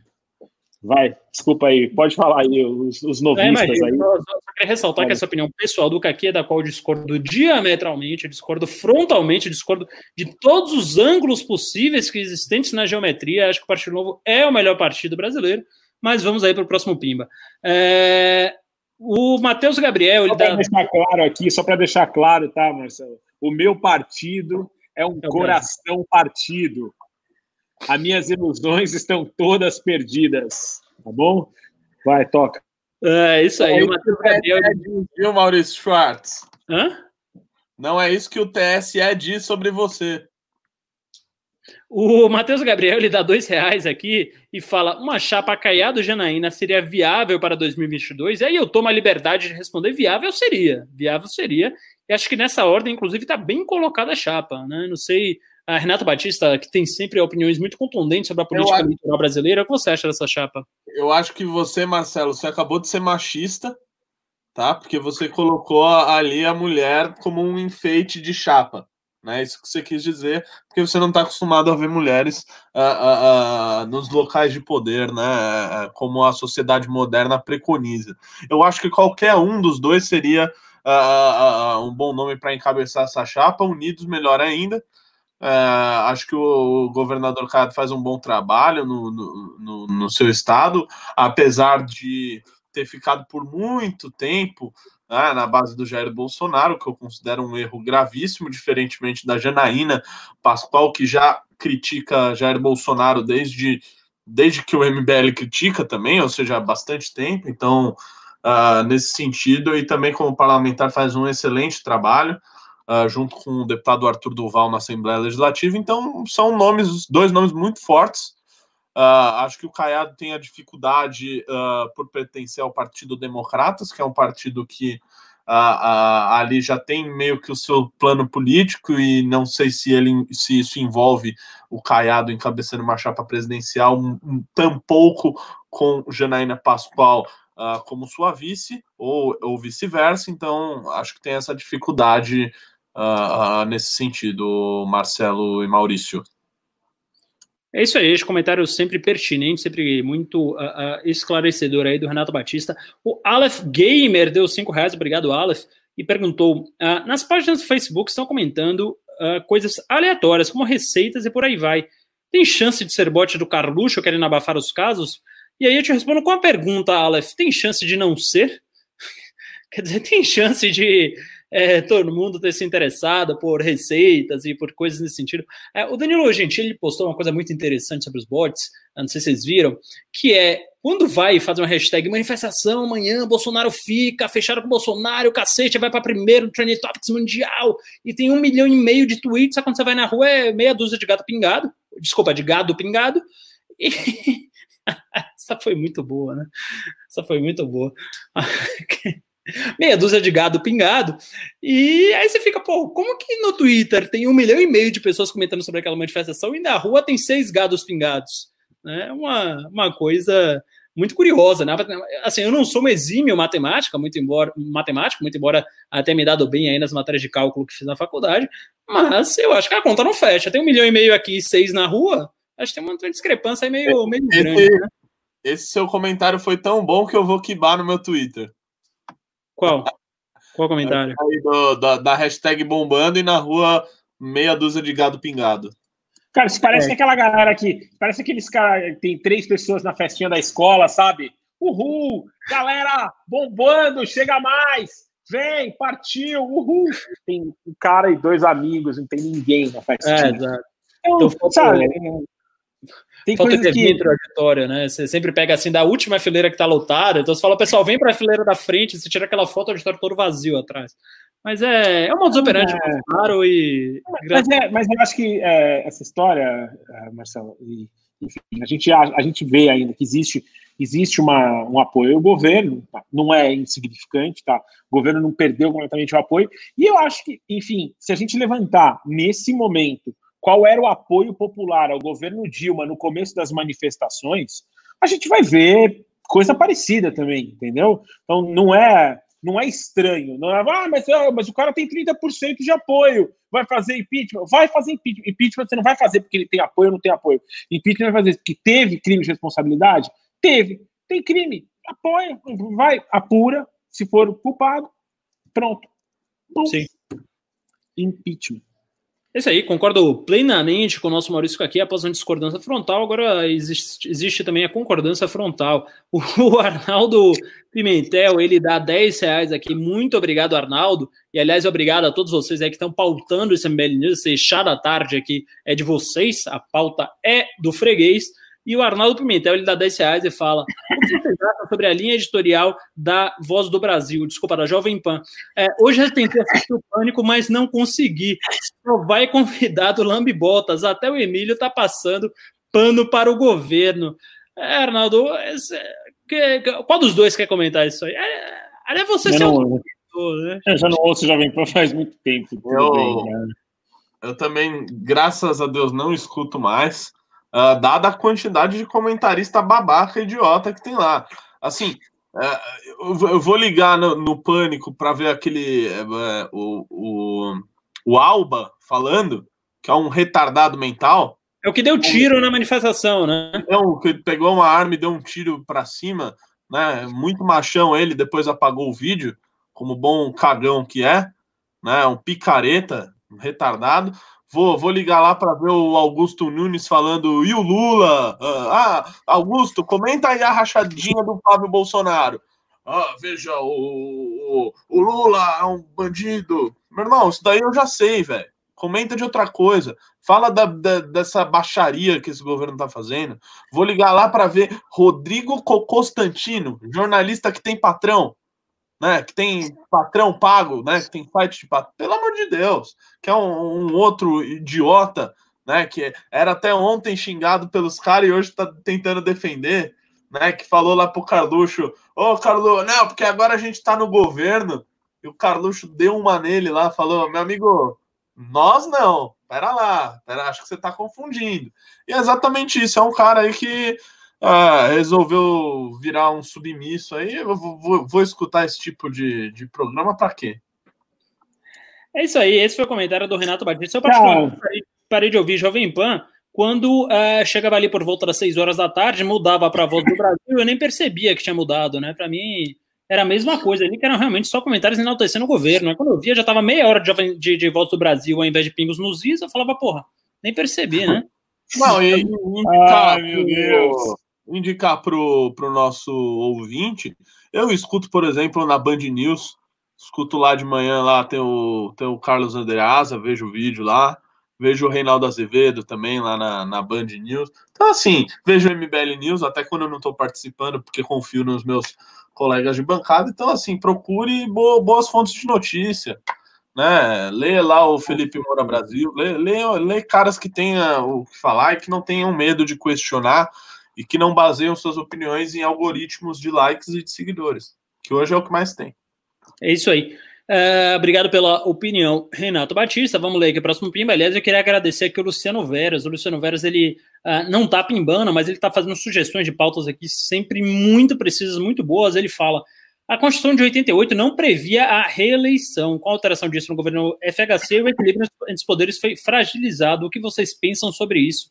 Vai, desculpa aí, pode falar aí, os, os novistas é, aí. Só, só queria ressaltar que essa opinião pessoal do Kaki é da qual eu discordo diametralmente, eu discordo frontalmente, eu discordo de todos os ângulos possíveis que existentes na geometria. Acho que o Partido Novo é o melhor partido brasileiro, mas vamos aí para o próximo Pimba. É, o Matheus Gabriel. Só para dá... deixar claro aqui, só para deixar claro, tá, Marcelo? O meu partido é um é coração partido. As minhas ilusões estão todas perdidas. Tá bom? Vai, toca. É isso aí, o Matheus Gabriel. Viu, Maurício Schwartz? Hã? Não é isso que o TSE diz sobre você. O Matheus Gabriel ele dá dois reais aqui e fala: uma chapa caiado Janaína seria viável para 2022? E aí eu tomo a liberdade de responder: viável seria, viável seria. E acho que nessa ordem, inclusive, está bem colocada a chapa. Né? Não sei a Renata Batista, que tem sempre opiniões muito contundentes sobre a política acho... eleitoral brasileira, o que você acha dessa chapa? Eu acho que você, Marcelo, você acabou de ser machista, tá? Porque você colocou ali a mulher como um enfeite de chapa. Né? Isso que você quis dizer, porque você não está acostumado a ver mulheres uh, uh, uh, nos locais de poder, né? como a sociedade moderna preconiza. Eu acho que qualquer um dos dois seria um bom nome para encabeçar essa chapa, unidos melhor ainda. Uh, acho que o governador Caiado faz um bom trabalho no, no, no, no, seu estado, apesar de ter ficado por muito tempo né, na base do Jair Bolsonaro, que eu considero um erro gravíssimo, diferentemente da Janaína Pascoal, que já critica Jair Bolsonaro desde, desde que o MBL critica também, ou seja, há bastante tempo. Então, uh, nesse sentido, e também como parlamentar faz um excelente trabalho uh, junto com o deputado Arthur Duval na Assembleia Legislativa. Então, são nomes, dois nomes muito fortes. Uh, acho que o Caiado tem a dificuldade uh, por pertencer ao Partido Democratas, que é um partido que ali já tem meio que o seu plano político e não sei se ele se isso envolve o Caiado encabeçando uma chapa presidencial, um, um, tampouco com Janaína Pascoal como sua vice, ou, ou vice-versa, então acho que tem essa dificuldade uh, uh, nesse sentido, Marcelo e Maurício. É isso aí, esse comentário sempre pertinente, sempre muito uh, uh, esclarecedor aí do Renato Batista. O Aleph Gamer deu cinco reais, obrigado Aleph, e perguntou: uh, nas páginas do Facebook estão comentando coisas aleatórias, como receitas e por aí vai. Tem chance de ser bot do Carluxo querendo abafar os casos? E aí eu te respondo com a pergunta, Aleph: tem chance de não ser? Quer dizer, tem chance de é, todo mundo ter se interessado por receitas e por coisas nesse sentido. É, o Danilo Gentili postou uma coisa muito interessante sobre os bots, não sei se vocês viram, que é quando vai fazer uma hashtag manifestação amanhã, Bolsonaro fica, fechado com Bolsonaro, cacete vai para primeiro Trending Topics mundial e tem um milhão e meio de tweets, quando você vai na rua é meia dúzia de gato pingado, desculpa, de gado pingado, e essa foi muito boa, né? Essa foi muito boa. meia dúzia de gado pingado. E aí você fica, pô, como que no Twitter tem um milhão e meio de pessoas comentando sobre aquela manifestação e na rua tem seis gados pingados? É uma, uma coisa muito curiosa, né? Assim, eu não sou um exímio matemática, muito embora matemático, muito embora até me dado bem aí nas matérias de cálculo que fiz na faculdade, mas eu acho que a conta não fecha. Tem um milhão e meio aqui e seis na rua, acho que tem uma discrepância aí meio, meio grande. Né? Esse seu comentário foi tão bom que eu vou quibar no meu Twitter. Qual? Qual comentário? Do, da, da, hashtag bombando e na rua meia dúzia de gado pingado. Cara, isso parece é. aquela galera que. Parece aqueles caras. Tem três pessoas na festinha da escola, sabe? Uhul! Galera, bombando, chega mais! Vem, partiu, uhul! Tem um cara e dois amigos, não tem ninguém na festinha. É, exato. Então, então sabe, tem Falta coisas que... trajetória, né? Você sempre pega assim da última fileira que tá lotada, então você fala, pessoal, vem para a fileira da frente, você tira aquela foto, de estar todo vazio atrás. Mas é, é um modus operandi é. claro e. Mas, é, mas eu acho que é, essa história, é, Marcelo, e, enfim, a gente, a, a, gente vê ainda que existe existe uma, um apoio ao governo, tá? não é insignificante, tá? O governo não perdeu completamente o apoio. E eu acho que, enfim, se a gente levantar nesse momento qual era o apoio popular ao governo Dilma no começo das manifestações, a gente vai ver coisa parecida também, entendeu? Então não é não é estranho, não é, ah, mas, ah, mas o cara tem 30% de apoio, vai fazer impeachment, vai fazer impeachment. Impeachment você não vai fazer porque ele tem apoio ou não tem apoio. Impeachment vai fazer porque teve crime de responsabilidade? Teve. Tem crime, apoia, vai, apura, se for culpado, pronto. Sim. Impeachment. É isso aí, concordo plenamente com o nosso Maurício aqui, após uma discordância frontal, agora existe, existe também a concordância frontal. O, Arnaldo Pimentel, ele dá 10 reais aqui, muito obrigado, Arnaldo, e aliás, obrigado a todos vocês aí que estão pautando esse MBL News, esse chá da tarde aqui é de vocês, a pauta é do freguês, e o Arnaldo Pimentel ele dá 10 reais e fala: O que vocês acham sobre a linha editorial da Voz do Brasil? Desculpa, da Jovem Pan. É, hoje eu tentei assistir o Pânico, mas não consegui. Só vai convidado Lambi Botas. Até o Emílio tá passando pano para o governo. É, Arnaldo, esse, que, qual dos dois quer comentar isso aí? É, é você ser um. Né? Eu já não ouço Jovem Pan faz muito tempo. Eu, bem, né? eu também, graças a Deus, não escuto mais uh, dada a quantidade de comentarista babaca idiota que tem lá. Assim, uh, eu vou ligar no, no Pânico para ver aquele. Uh, o, o, o Alba falando, que é um retardado mental. É o que deu tiro na manifestação, né? É um que pegou uma arma e deu um tiro para cima, né? Muito machão ele, depois apagou o vídeo, como bom cagão que é, né? Um picareta, um retardado. Vou, vou ligar lá para ver o Augusto Nunes falando, e o Lula? Ah, ah, Augusto, comenta aí a rachadinha do Flávio Bolsonaro. Ah, veja, o, o, o Lula é um bandido. Meu irmão, isso daí eu já sei, velho. Comenta de outra coisa. Fala da, da, dessa baixaria que esse governo tá fazendo. Vou ligar lá para ver Rodrigo Cocostantino, jornalista que tem patrão né, que tem patrão pago, né, que tem site de patrão, pelo amor de Deus, que é um, um, outro idiota, né, que era até ontem xingado pelos caras e hoje está tentando defender, né, que falou lá pro Carluxo, ô oh, Carluxo, não, porque agora a gente está no governo, e o Carluxo deu uma nele lá, falou, meu amigo, nós não, pera lá, pera, acho que você está confundindo. E é exatamente isso, é um cara aí que ah, resolveu virar um submisso aí, eu vou, vou, vou escutar esse tipo de, de programa para quê? É isso aí, esse foi o comentário do Renato Batista. Eu particularmente parei, parei de ouvir Jovem Pan quando uh, chegava ali por volta das 6 horas da tarde, mudava para a Voz do Brasil, eu nem percebia que tinha mudado, né? Para mim era a mesma coisa ali, que eram realmente só comentários enaltecendo o governo. Né? Quando eu via, já estava meia hora de, de, de Voz do Brasil ao invés de pingos nos is, eu falava, porra, nem percebi, né? Não, e, Ai, meu Deus indicar para o nosso ouvinte, eu escuto, por exemplo, na Band News, escuto lá de manhã, lá tem o, tem o Carlos Andreasa, vejo o vídeo lá, vejo o Reinaldo Azevedo também lá na, na Band News. Então, assim, vejo o MBL News, até quando eu não estou participando, porque confio nos meus colegas de bancada. Então, assim, procure boas fontes de notícia. Né? Lê lá o Felipe Moura Brasil, lê, lê, lê caras que tenham o que falar e que não tenham medo de questionar e que não baseiam suas opiniões em algoritmos de likes e de seguidores, que hoje é o que mais tem. É isso aí. Uh, obrigado pela opinião, Renato Batista. Vamos ler aqui o próximo pimba. Aliás, eu queria agradecer aqui o Luciano Veras. O Luciano Veras, ele uh, não tá pimbando, mas ele está fazendo sugestões de pautas aqui sempre muito precisas, muito boas. Ele fala: a Constituição de 88 não previa a reeleição. Com a alteração disso no governo FHC, o equilíbrio entre os poderes foi fragilizado. O que vocês pensam sobre isso?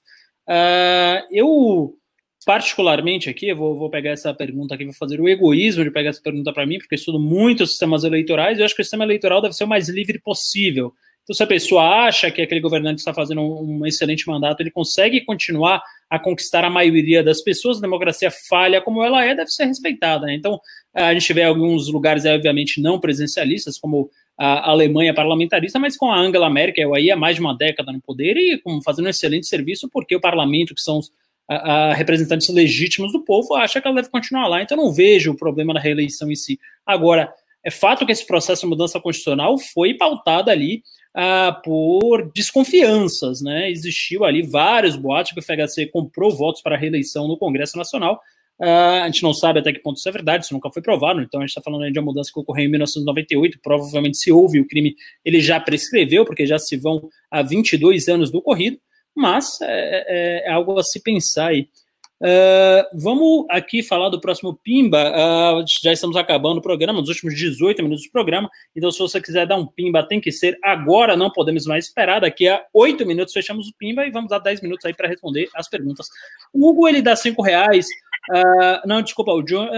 Uh, eu particularmente aqui, eu vou, vou pegar essa pergunta aqui, vou fazer o egoísmo de pegar essa pergunta para mim, porque eu estudo muito sistemas eleitorais e eu acho que o sistema eleitoral deve ser o mais livre possível. Então, se a pessoa acha que aquele governante está fazendo um, um, excelente mandato, ele consegue continuar a conquistar a maioria das pessoas, a democracia falha como ela é, deve ser respeitada. Né? Então, a gente vê alguns lugares, obviamente, não presencialistas, como a Alemanha parlamentarista, mas com a Angela Merkel aí há mais de uma década no poder e fazendo um excelente serviço, porque o parlamento, que são os a, a, representantes legítimos do povo, acha que ela deve continuar lá. Então, eu não vejo o problema da reeleição em si. Agora, é fato que esse processo de mudança constitucional foi pautado ali ah, por desconfianças, né? Existiu ali vários boatos que o FHC comprou votos para reeleição no Congresso Nacional. Uh, a gente não sabe até que ponto isso é verdade, isso nunca foi provado, então a gente está falando de uma mudança que ocorreu em 1998, provavelmente se houve o crime, ele já prescreveu, porque já se vão a 22 anos do ocorrido, mas é, é, é algo a se pensar aí. Uh, vamos aqui falar do próximo Pimba. Uh, já estamos acabando o programa, nos últimos 18 minutos do programa. Então, se você quiser dar um Pimba, tem que ser agora, não podemos mais esperar. Daqui a 8 minutos fechamos o Pimba e vamos dar 10 minutos aí para responder as perguntas. O Hugo ele dá 5 reais. Uh, não, desculpa, o John.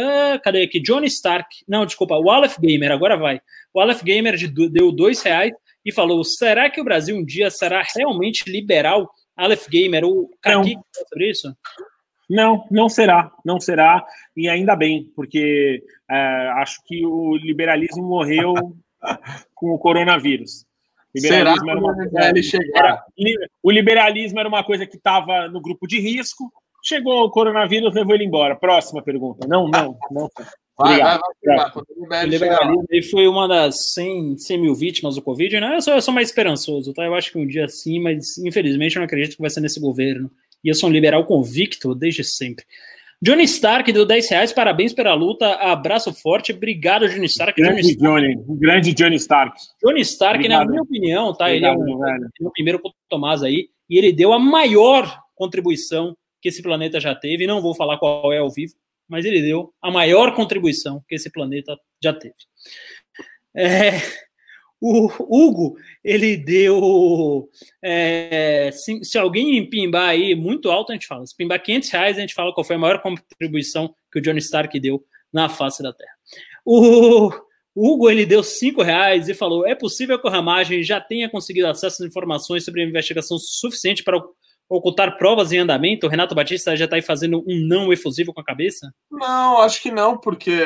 cadê aqui? Johnny Stark. Não, desculpa, o Aleph Gamer, agora vai. O Aleph Gamer deu 2 reais e falou: será que o Brasil um dia será realmente liberal? Aleph Gamer, o Kaki sobre isso? Não, não será, não será, e ainda bem, porque é, acho que o liberalismo morreu com o coronavírus. Liberalismo será uma, é, ele chegar? O liberalismo era uma coisa que estava no grupo de risco, chegou o coronavírus, levou ele embora. Próxima pergunta. Não, não, não. Vai, vai, vai, vai, o liberalismo foi uma das 100, 100 mil vítimas do Covid, né? Eu sou, eu sou mais esperançoso, tá? Eu acho que um dia sim, mas infelizmente eu não acredito que vai ser nesse governo. E eu sou um liberal convicto desde sempre. Johnny Stark deu 10 reais, parabéns pela luta, abraço forte, obrigado, Johnny Stark. Grande Johnny, Johnny grande Johnny Stark. Johnny Stark, obrigado. na minha opinião, tá? Obrigado, ele é, ele é o primeiro com o Tomás aí, e ele deu a maior contribuição que esse planeta já teve. Não vou falar qual é ao vivo, mas ele deu a maior contribuição que esse planeta já teve. É, o Hugo, ele deu. É, se, se, alguém pimbar aí muito alto, a gente fala. Se pimbar 500 reais, a gente fala qual foi a maior contribuição que o Johnny Stark deu na face da Terra. O, Hugo, ele deu 5 reais e falou: é possível que o Ramagem já tenha conseguido acesso às informações sobre a investigação suficiente para ocultar provas em andamento? O Renato Batista já está aí fazendo um não efusivo com a cabeça? Não, acho que não, porque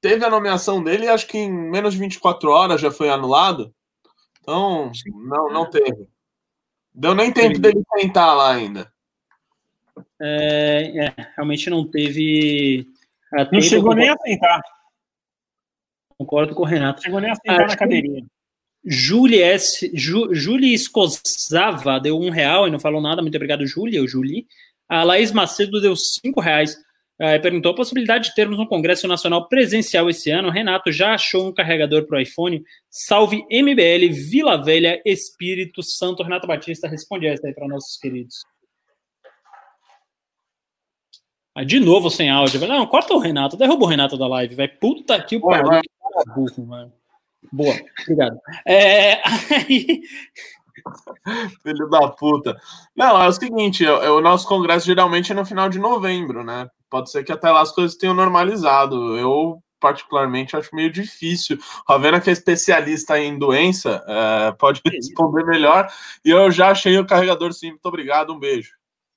teve a nomeação dele e acho que em menos de 24 horas já foi anulado. Então, não, não teve. Deu nem tempo dele tentar lá ainda. É, é, realmente não teve. Não chegou nem a tentar. Concordo com o Renato. Chegou nem a sentar na cadeirinha. Julie, S, Ju, Julie Escosava deu um real e não falou nada. Muito obrigado, Julie, ou Julie. A Laís Macedo deu cinco reais. Uh, perguntou a possibilidade de termos um Congresso Nacional presencial esse ano. Renato já achou um carregador para o iPhone? Salve MBL, Vila Velha, Espírito Santo. Renato Batista, responde essa aí para nossos queridos. Ah, de novo sem áudio. Não, corta o Renato, derruba o Renato da live, vai. Puta que o pariu. Boa, obrigado. É, aí, Filho da puta. Não, é o seguinte, é, é, o nosso congresso geralmente é no final de novembro, né? Pode ser que até lá as coisas tenham normalizado. Eu, particularmente, acho meio difícil. Ravena, que é especialista em doença, é, pode responder melhor. E eu já achei o carregador sim. Muito obrigado, um beijo.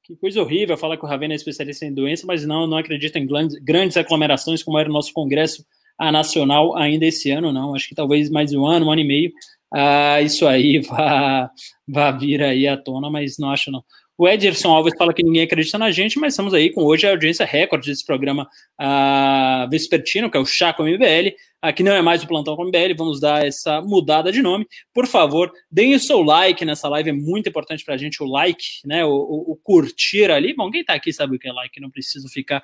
Que coisa horrível falar que o Ravena é especialista em doença, mas não, não acredito em grandes, grandes aglomerações como era o nosso congresso a nacional ainda esse ano, não. Acho que talvez mais um ano, um ano e meio ah, isso aí vá vir aí à tona, mas não acho não. O Ederson Alves fala que ninguém acredita na gente, mas estamos aí com hoje a audiência recorde desse programa ah, vespertino, que é o Chá com MBL. Aqui não é mais o Plantão com MBL, vamos dar essa mudada de nome. Por favor, deem o seu like nessa live, é muito importante para a gente o like, né? O, o, o, curtir ali. Bom, quem está aqui sabe o que é like, não preciso ficar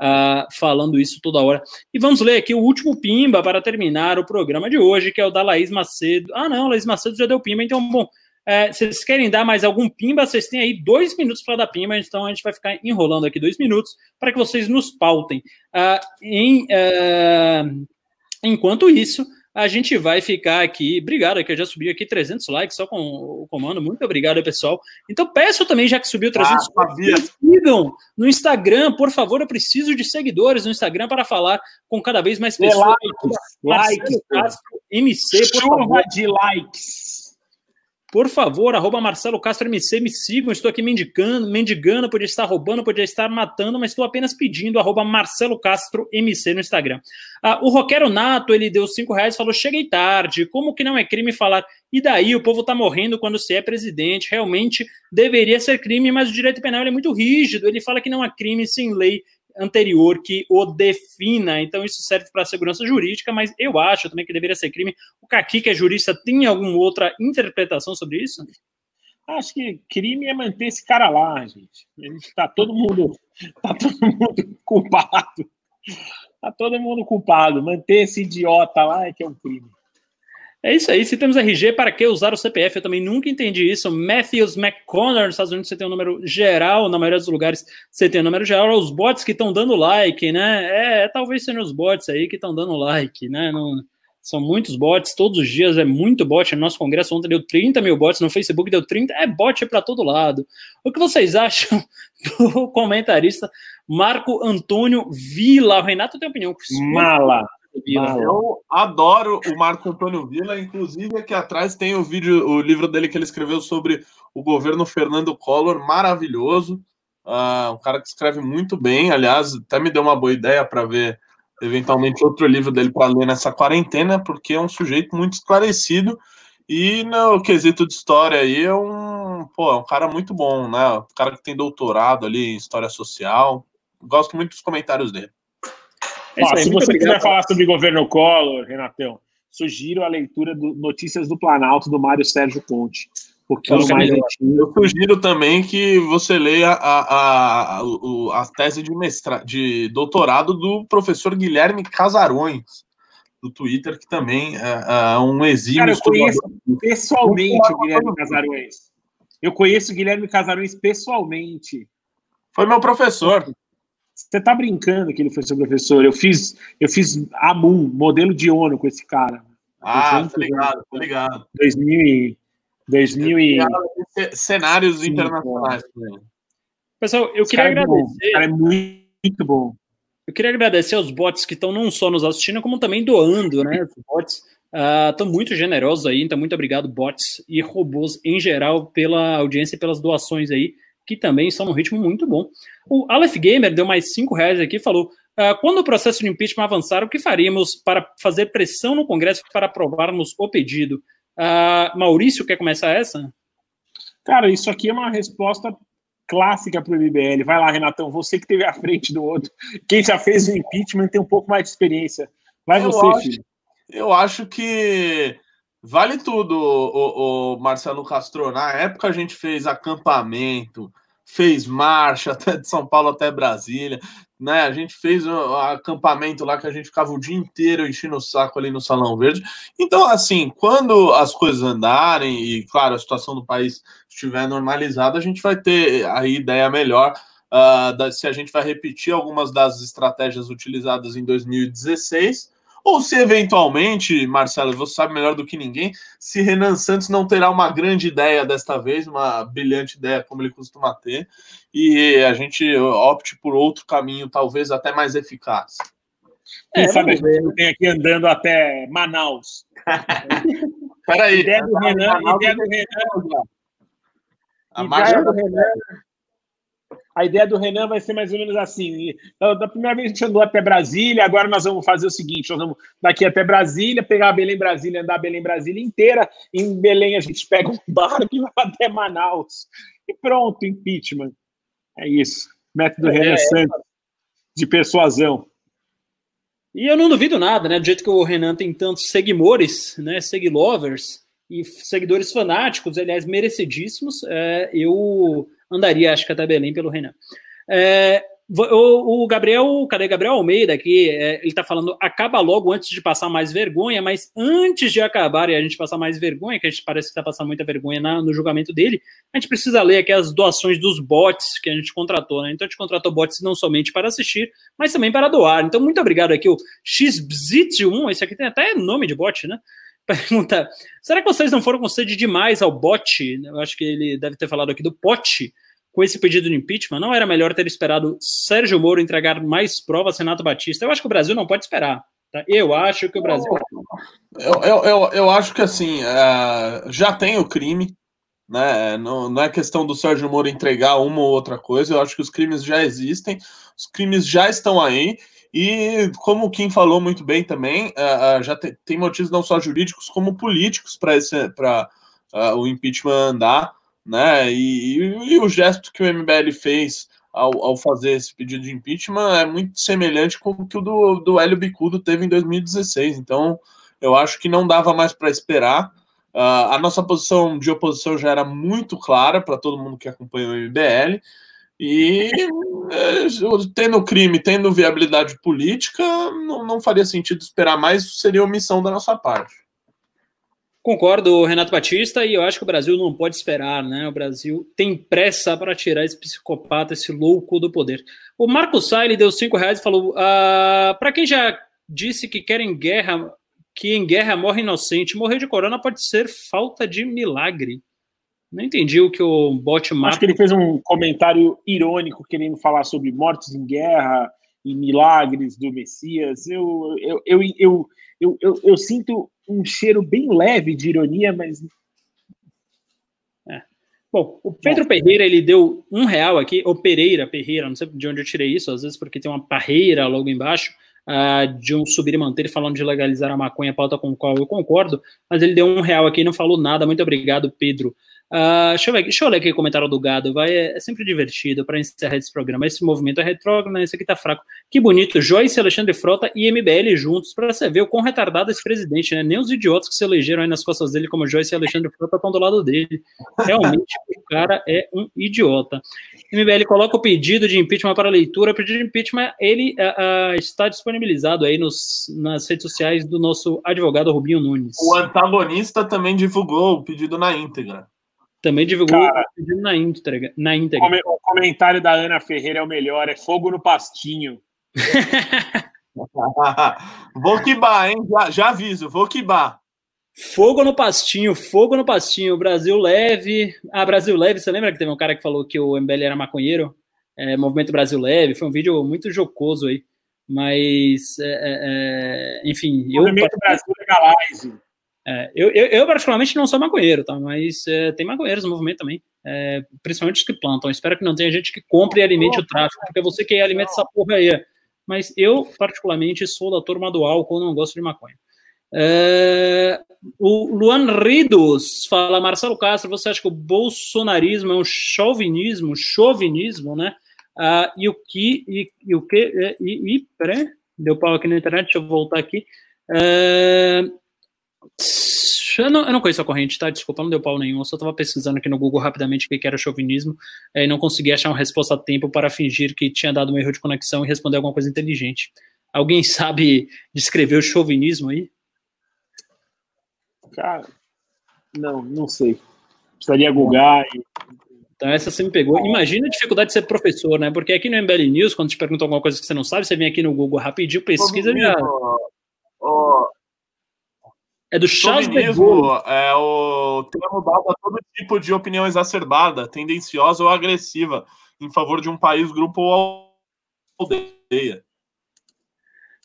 uh, falando isso toda hora. E vamos ler aqui o último Pimba para terminar o programa de hoje, que é o da Laís Macedo. Ah, não, Laís Macedo já deu Pimba, então, bom. É, vocês querem dar mais algum pimba? Vocês têm aí dois minutos para dar pimba, então a gente vai ficar enrolando aqui dois minutos para que vocês nos pautem. Uh, em, uh, enquanto isso, a gente vai ficar aqui. Obrigado, que eu já subi aqui 300 likes só com o comando. Muito obrigado, pessoal. Então peço também, já que subiu 300 ah, likes, sigam no Instagram, por favor. Eu preciso de seguidores no Instagram para falar com cada vez mais pessoas. Likes, likes. MC, por Chuva favor. de likes. Por favor, arroba Marcelo Castro MC, me sigam. Estou aqui mendigando, mendigando, podia estar roubando, podia estar matando, mas estou apenas pedindo arroba Marcelo Castro MC no Instagram. Ah, o Roquero Nato, ele deu cinco reais falou: cheguei tarde. Como que não é crime falar? E daí, o povo tá morrendo quando se é presidente. Realmente deveria ser crime, mas o direito penal é muito rígido. Ele fala que não há crime sem lei anterior que o defina. Então, isso serve para segurança jurídica, mas eu acho também que deveria ser crime. O Kaki, que é jurista, tem alguma outra interpretação sobre isso? Acho que crime é manter esse cara lá, gente. Está todo mundo, tá todo mundo culpado. Tá todo mundo culpado. Manter esse idiota lá é que é um crime. É isso aí. Se temos RG, para que usar o CPF? Eu também nunca entendi isso. Matthews McConnor, nos Estados Unidos, você tem um número geral. Na maioria dos lugares, você tem um número geral. Os bots que estão dando like, né? É, é talvez sejam os bots aí que estão dando like, né? Não, são muitos bots, todos os dias é muito bot. No nosso congresso ontem deu 30 mil bots, no Facebook deu 30, é bot para todo lado. O que vocês acham do comentarista Marco Antônio Vila? O Renato tem opinião. Mala. Mala. Eu adoro o Marco Antônio Vila, inclusive aqui atrás tem o vídeo, o livro dele que ele escreveu sobre o governo Fernando Collor, maravilhoso. Uh, um cara que escreve muito bem, aliás, até me deu uma boa ideia para ver eventualmente outro livro dele para ler nessa quarentena, porque é um sujeito muito esclarecido e no quesito de história aí é um, pô, é um cara muito bom, né? Um cara que tem doutorado ali em história social. Gosto muito dos comentários dele. É Ó, se você quiser falar sobre governo Collor, Renatão, sugiro a leitura do Notícias do Planalto do Mário Sérgio Conte. Porque eu, mais eu sugiro também que você leia a, a, a, a tese de, mestra, de doutorado do professor Guilherme Casarões, do Twitter, que também é, é um exímio. Cara, eu conheço pessoalmente o Guilherme Casarões. Eu conheço o Guilherme Casarões pessoalmente. Foi meu professor. Você tá brincando que ele foi seu professor? Eu fiz, eu fiz AMUN, modelo de ONU com esse cara. Ah, tá ligado, tá ligado. 2000 2000 e... Cenários internacionais. Pessoal, eu queria é agradecer. Cara, é muito bom. Eu queria agradecer aos bots que estão não só nos assistindo, como também doando, né? Os bots estão uh, muito generosos aí, então muito obrigado, bots e robôs em geral, pela audiência e pelas doações aí, que também estão num ritmo muito bom. O Aleph Gamer deu mais cinco reais aqui e falou: uh, quando o processo de impeachment avançar, o que faríamos para fazer pressão no Congresso para aprovarmos o pedido? Uh, Maurício, quer começar essa? Cara, isso aqui é uma resposta clássica para o MBL. Vai lá, Renatão, você que teve à frente do outro. Quem já fez o impeachment tem um pouco mais de experiência. Vai eu você, acho, filho. Eu acho que vale tudo, o, o, Marcelo Castro. Na época a gente fez acampamento, fez marcha até de São Paulo até Brasília, né? A gente fez o acampamento lá que a gente ficava o dia inteiro enchendo o saco ali no Salão Verde. Então, assim, quando as coisas andarem e, claro, a situação do país estiver normalizada, a gente vai ter a ideia melhor uh, da, se a gente vai repetir algumas das estratégias utilizadas em 2016 ou se eventualmente, Marcelo, você sabe melhor do que ninguém, se Renan Santos não terá uma grande ideia desta vez, uma brilhante ideia como ele costuma ter, e a gente opte por outro caminho, talvez até mais eficaz. Quem é, sabe a gente não tem aqui andando até Manaus. Peraí. Ideia do Renan, ideia do Renan. A ideia do Renan a ideia do Renan vai ser mais ou menos assim. Da primeira vez a gente andou até Brasília, agora nós vamos fazer o seguinte: nós vamos daqui até Brasília, pegar a Belém Brasília, andar a Belém Brasília inteira. Em Belém a gente pega um barco e vai até Manaus. E pronto, impeachment. É isso. Método é, Renan Santos de persuasão. E eu não duvido nada, né? Do jeito que o Renan tem tantos seguidores, né? Seguilovers e seguidores fanáticos, aliás, merecidíssimos, é, eu andaria, acho que até Belém pelo Renan. É, o, o, Gabriel, cadê Gabriel Almeida aqui? É, ele está falando, acaba logo antes de passar mais vergonha, mas antes de acabar e a gente passar mais vergonha, que a gente parece que está passando muita vergonha na, no julgamento dele, a gente precisa ler aqui as doações dos bots que a gente contratou, né? Então a gente contratou bots não somente para assistir, mas também para doar. Então, muito obrigado aqui, o XBZit1, esse aqui tem até nome de bot, né? Pergunta: será que vocês não foram com sede demais ao bote? Eu acho que ele deve ter falado aqui do pote com esse pedido de impeachment. Não era melhor ter esperado Sérgio Moro entregar mais provas Renato Batista? Eu acho que o Brasil não pode esperar. Tá? Eu acho que o Brasil. Eu, eu, eu, eu acho que assim, uh, já tem o crime. Né? Não, não é questão do Sérgio Moro entregar uma ou outra coisa. Eu acho que os crimes já existem, os crimes já estão aí. E como o Kim falou muito bem também, uh, uh, já te, tem motivos não só jurídicos como políticos para uh, o impeachment andar, né? E, e, e, o gesto que o MBL fez ao, ao, fazer esse pedido de impeachment é muito semelhante com o que o do, do Hélio Bicudo teve em 2016. Então, eu acho que não dava mais para esperar. Uh, a nossa posição de oposição já era muito clara para todo mundo que acompanha o MBL. E é, tendo crime, tendo viabilidade política, não, não faria sentido esperar mais, seria omissão da nossa parte. Concordo, Renato Batista, e eu acho que o Brasil não pode esperar, né? O Brasil tem pressa para tirar esse psicopata, esse louco do poder. O Marco Sai deu cinco reais e falou: ah, para quem já disse que querem guerra, que em guerra morre inocente. Morrer de corona pode ser falta de milagre. Não entendi o que o bot mata. Acho que ele fez um comentário irônico querendo falar sobre mortes em guerra e milagres do Messias. Eu, eu, eu, eu, eu, eu, eu sinto um cheiro bem leve de ironia, mas. É. Bom, o Pedro Bom. Pereira ele deu um real aqui, ou Pereira, Pereira, não sei de onde eu tirei isso, às vezes porque tem uma parreira logo embaixo uh, de um subir e manter, falando de legalizar a maconha, pauta com a qual eu concordo, mas ele deu um real aqui e não falou nada. Muito obrigado, Pedro. Uh, deixa, eu ver, deixa eu ler aqui o comentário do Gado, vai, é, é sempre divertido para encerrar esse programa. Esse movimento é retrógrado, esse aqui tá fraco. Que bonito, Joyce, Alexandre Frota e MBL juntos, para você ver o quão retardado esse presidente, né? Nem os idiotas que se elegeram aí nas costas dele, como Joyce e Alexandre Frota, estão do lado dele. Realmente, o cara é um idiota. MBL coloca o pedido de impeachment para leitura. O pedido de impeachment ele uh, uh, está disponibilizado aí nos, nas redes sociais do nosso advogado Rubinho Nunes. O antagonista também divulgou o pedido na íntegra. Também divulgou Cara, na íntegra. Na íntegra. O comentário da Ana Ferreira é o melhor, é fogo no pastinho. vou quibar, hein? Já, já aviso, vou quibar. Fogo no pastinho, fogo no pastinho. Brasil leve. Ah, Brasil leve. Você lembra que teve um cara que falou que o MBL era maconheiro? É, Movimento Brasil Leve. Foi um vídeo muito jocoso aí. Mas, é, é, é enfim. Movimento eu, Brasil Legalize. É, eu, eu, eu, particularmente, não sou maconheiro, tá? Mas é, tem maconheiros no movimento também. É, principalmente os que plantam. Espero que não tenha gente que compre e alimente o tráfico, porque você que alimenta essa porra aí. Mas eu, particularmente, sou da turma do álcool, não gosto de maconha. É, o Luan Ridos fala, Marcelo Castro, você acha que o bolsonarismo é um chauvinismo, chauvinismo, né? Ah, e o que, e, e o que, é, e, e peraí, deu pau aqui na internet, deixa eu voltar aqui. É, eu não, eu não conheço a corrente, tá? Desculpa, não deu pau nenhum. Eu só estava pesquisando aqui no Google rapidamente o que era chauvinismo é, e não consegui achar uma resposta a tempo para fingir que tinha dado um erro de conexão e responder alguma coisa inteligente. Alguém sabe descrever o chauvinismo aí? Cara, não, não sei. Precisaria googar e então essa você me pegou. Imagina a dificuldade de ser professor, né? Porque aqui no MBL News, quando te perguntam alguma coisa que você não sabe, você vem aqui no Google rapidinho, pesquisa e já. É do Charles de Gaulle. É o termo dado a todo tipo de opinião exacerbada, tendenciosa ou agressiva em favor de um país, grupo ou aldeia.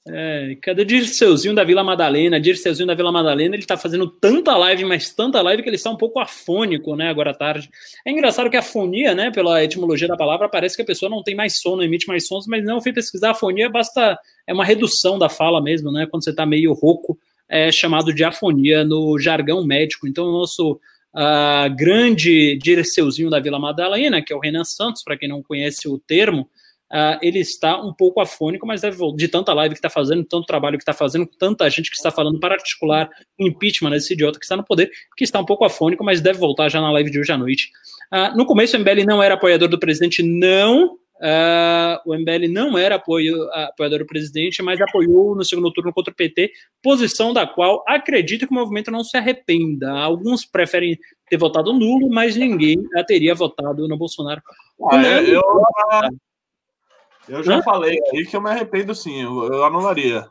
É, cadê Dirceuzinho da Vila Madalena? Dirceuzinho da Vila Madalena, ele tá fazendo tanta live, mas tanta live que ele está um pouco afônico, né, agora à tarde. É engraçado que a afonia, né, pela etimologia da palavra, parece que a pessoa não tem mais sono, emite mais sons, mas não, eu fui pesquisar, a afonia basta, é uma redução da fala mesmo, né, quando você tá meio rouco, é chamado de afonia no jargão médico. Então, o nosso uh, grande Dirceuzinho da Vila Madalena, que é o Renan Santos, para quem não conhece o termo, uh, ele está um pouco afônico, mas deve, de tanta live que está fazendo, tanto trabalho que está fazendo, tanta gente que está falando para articular o impeachment desse idiota que está no poder, que está um pouco afônico, mas deve voltar já na live de hoje à noite. Uh, no começo, o MBL não era apoiador do presidente, não. Uh, o MBL não era apoio, apoiador do presidente, mas apoiou no segundo turno contra o PT, posição da qual acredito que o movimento não se arrependa. Alguns preferem ter votado nulo, mas ninguém teria votado no Bolsonaro. Ah, eu, eu já Hã? falei aí que eu me arrependo sim, eu, eu anularia.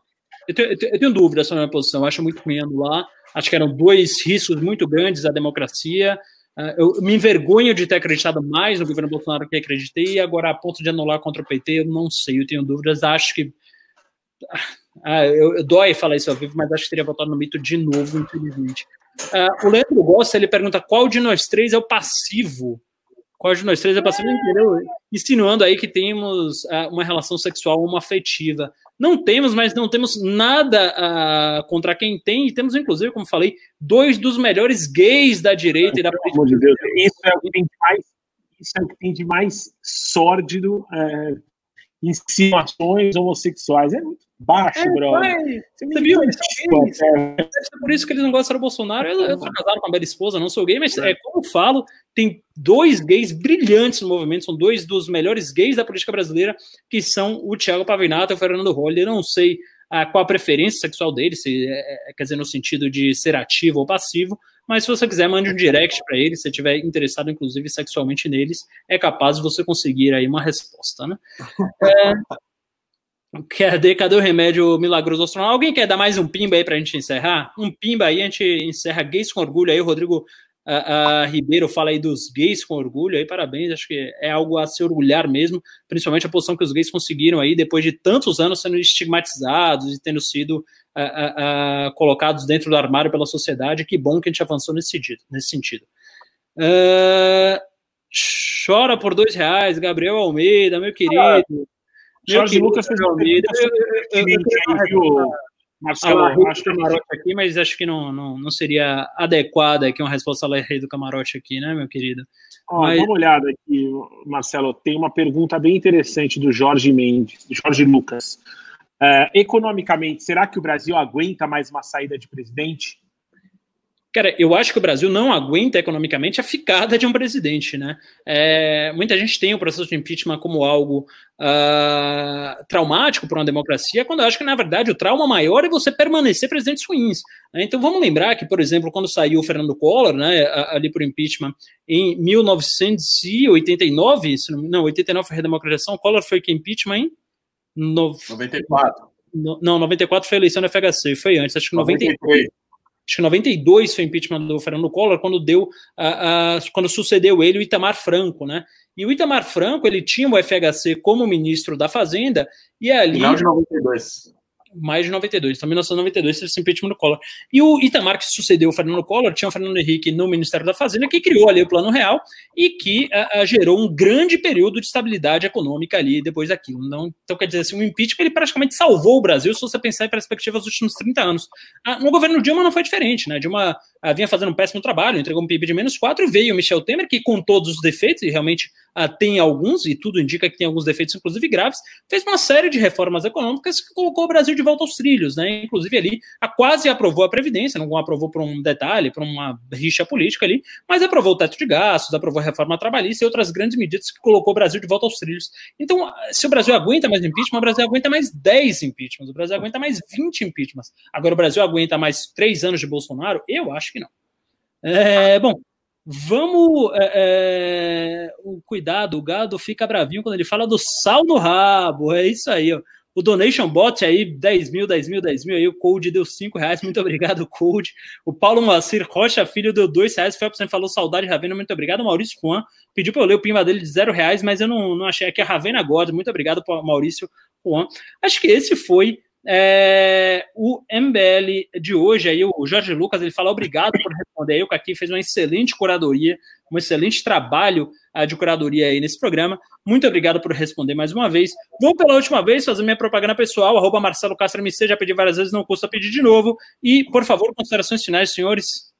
Eu tenho, eu tenho dúvidas sobre a minha posição, acho muito ruim anular. Acho que eram dois riscos muito grandes à democracia. Uh, eu me envergonho de ter acreditado mais no governo Bolsonaro que acreditei, e agora, a ponto de anular contra o PT, eu não sei, eu tenho dúvidas. Acho que. Ah, eu, eu dói falar isso ao vivo, mas acho que teria votado no mito de novo, infelizmente. Uh, o Leandro Gosta ele pergunta qual de nós três é o passivo qual de nós três é passivo, entendeu? Insinuando aí que temos uh, uma relação sexual, uma afetiva. Não temos, mas não temos nada uh, contra quem tem, e temos, inclusive, como falei, dois dos melhores gays da direita e da política. Isso é o que tem de mais, isso é o que tem de mais sórdido. É, insinuações homossexuais. É muito baixo, é, brother. Você, você viu? Isso, é. por isso que eles não gostam do Bolsonaro. Eu, eu sou casado com uma bela esposa, não sou gay, mas é. é, como eu falo, tem dois gays brilhantes no movimento, são dois dos melhores gays da política brasileira, que são o Thiago Pavinato e o Fernando Holly. Eu não sei ah, qual a preferência sexual dele, se, é, é, quer dizer, no sentido de ser ativo ou passivo, mas se você quiser, mande um direct para ele, se estiver interessado, inclusive, sexualmente neles, é capaz de você conseguir aí uma resposta, né? É, cadê, cadê o remédio milagroso astronauta? Alguém quer dar mais um pimba aí para a gente encerrar? Um pimba aí, a gente encerra gays com orgulho aí, o Rodrigo a, a, Ribeiro fala aí dos gays com orgulho, aí parabéns, acho que é algo a se orgulhar mesmo, principalmente a posição que os gays conseguiram aí depois de tantos anos sendo estigmatizados e tendo sido a, colocados dentro do armário pela sociedade. Que bom que a gente avançou nesse sentido. Nesse sentido. Uh, chora por dois reais, Gabriel Almeida, meu querido. Ah, Jorge Lucas fez Almeida. Eu, eu, eu, Marcelo, ah, acho que é camarote aqui, mas acho que não, não, não seria adequada aqui uma resposta ao rei do camarote aqui, né, meu querido? Ó, mas... Dá uma olhada aqui, Marcelo. Tem uma pergunta bem interessante do Jorge Mendes, Jorge Lucas. É, economicamente, será que o Brasil aguenta mais uma saída de presidente? Cara, eu acho que o Brasil não aguenta economicamente a ficada de um presidente, né? É, muita gente tem o processo de impeachment como algo uh, traumático para uma democracia, quando eu acho que, na verdade, o trauma maior é você permanecer presidentes ruins. Né? Então, vamos lembrar que, por exemplo, quando saiu o Fernando Collor, né, ali por impeachment, em 1989, não, 89 foi redemocratização, Collor foi que impeachment em... No... 94. No, não, 94 foi a eleição do FHC, foi antes, acho que 93. 93 acho que 92 foi o impeachment do Fernando Collor, quando deu, uh, uh, quando sucedeu ele o Itamar Franco, né? E o Itamar Franco, ele tinha o FHC como ministro da Fazenda, e ali... Final de 92 mais de 92, então 1992 teve esse impeachment do Collor. E o Itamar, que sucedeu o Fernando Collor, tinha o Fernando Henrique no Ministério da Fazenda, que criou ali o Plano Real e que uh, uh, gerou um grande período de estabilidade econômica ali depois daquilo. Não, então, quer dizer assim, o impeachment ele praticamente salvou o Brasil, se você pensar em perspectiva dos últimos 30 anos. Uh, no governo Dilma não foi diferente, né? Dilma vinha fazendo um péssimo trabalho, entregou um PIB de menos 4 e veio o Michel Temer, que com todos os defeitos, e realmente tem alguns, e tudo indica que tem alguns defeitos, inclusive graves, fez uma série de reformas econômicas que colocou o Brasil de volta aos trilhos, né? Inclusive ali a quase aprovou a Previdência, não aprovou por um detalhe, por uma rixa política ali, mas aprovou o teto de gastos, aprovou a reforma trabalhista e outras grandes medidas que colocou o Brasil de volta aos trilhos. Então, se o Brasil aguenta mais impeachment, o Brasil aguenta mais 10 impeachments, o Brasil aguenta mais 20 impeachments. Agora, o Brasil aguenta mais 3 anos de Bolsonaro? Eu acho que não. É, bom, Vamos. É, é, o cuidado, o gado fica bravinho quando ele fala do sal no rabo. É isso aí, ó. O Donation Bot aí, 10 mil, 10 mil, 10 mil aí. O Code deu 5 reais. Muito obrigado, Code. O Paulo Moacir Rocha Filho deu 2 reais. Você falou saudade, Ravena. Muito obrigado. Maurício Juan pediu para eu ler o pimba dele de 0 reais, mas eu não, não achei. Aqui a Ravena God. Muito obrigado, Maurício Juan. Acho que esse foi é, o MBL de hoje, aí o Jorge Lucas, ele fala obrigado por responder aí, o Caqui fez uma excelente curadoria, um excelente trabalho uh, de curadoria aí nesse programa. Muito obrigado por responder mais uma vez. Vou pela última vez fazer minha propaganda pessoal, arroba Marcelo Castro MC, já pedi várias vezes, não custa pedir de novo. E, por favor, considerações finais, senhores.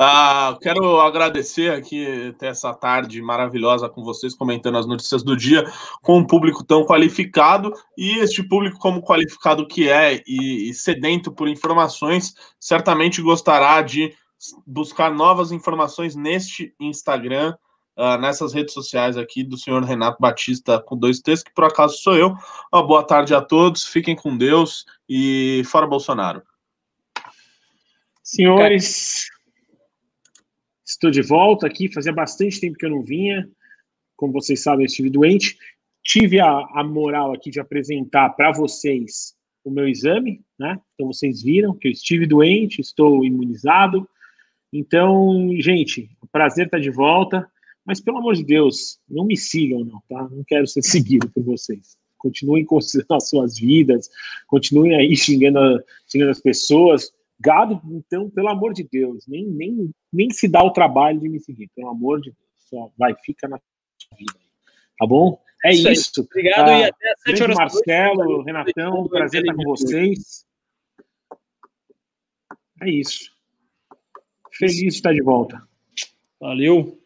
Ah, quero agradecer aqui ter essa tarde maravilhosa com vocês, comentando as notícias do dia, com um público tão qualificado e este público, como qualificado que é e, e sedento por informações, certamente gostará de buscar novas informações neste Instagram, uh, nessas redes sociais aqui do senhor Renato Batista com dois textos, que por acaso sou eu. Uma boa tarde a todos, fiquem com Deus e fora Bolsonaro. Senhores, Estou de volta aqui, fazia bastante tempo que eu não vinha. Como vocês sabem, eu estive doente. Tive a, a moral aqui de apresentar para vocês o meu exame, né? Então vocês viram que eu estive doente, estou imunizado. Então, gente, o prazer estar tá de volta. Mas pelo amor de Deus, não me sigam, não, tá? Não quero ser seguido por vocês. Continuem com as suas vidas, continuem aí xingando, xingando as pessoas. Gado, então, pelo amor de Deus, nem, nem, nem se dá o trabalho de me seguir, pelo amor de Deus. Só vai, fica na vida. Tá bom? É isso. isso. Obrigado ah, e até às 7 horas Marcelo, Renatão, prazer estar com vocês. É isso. Feliz de estar de volta. Valeu.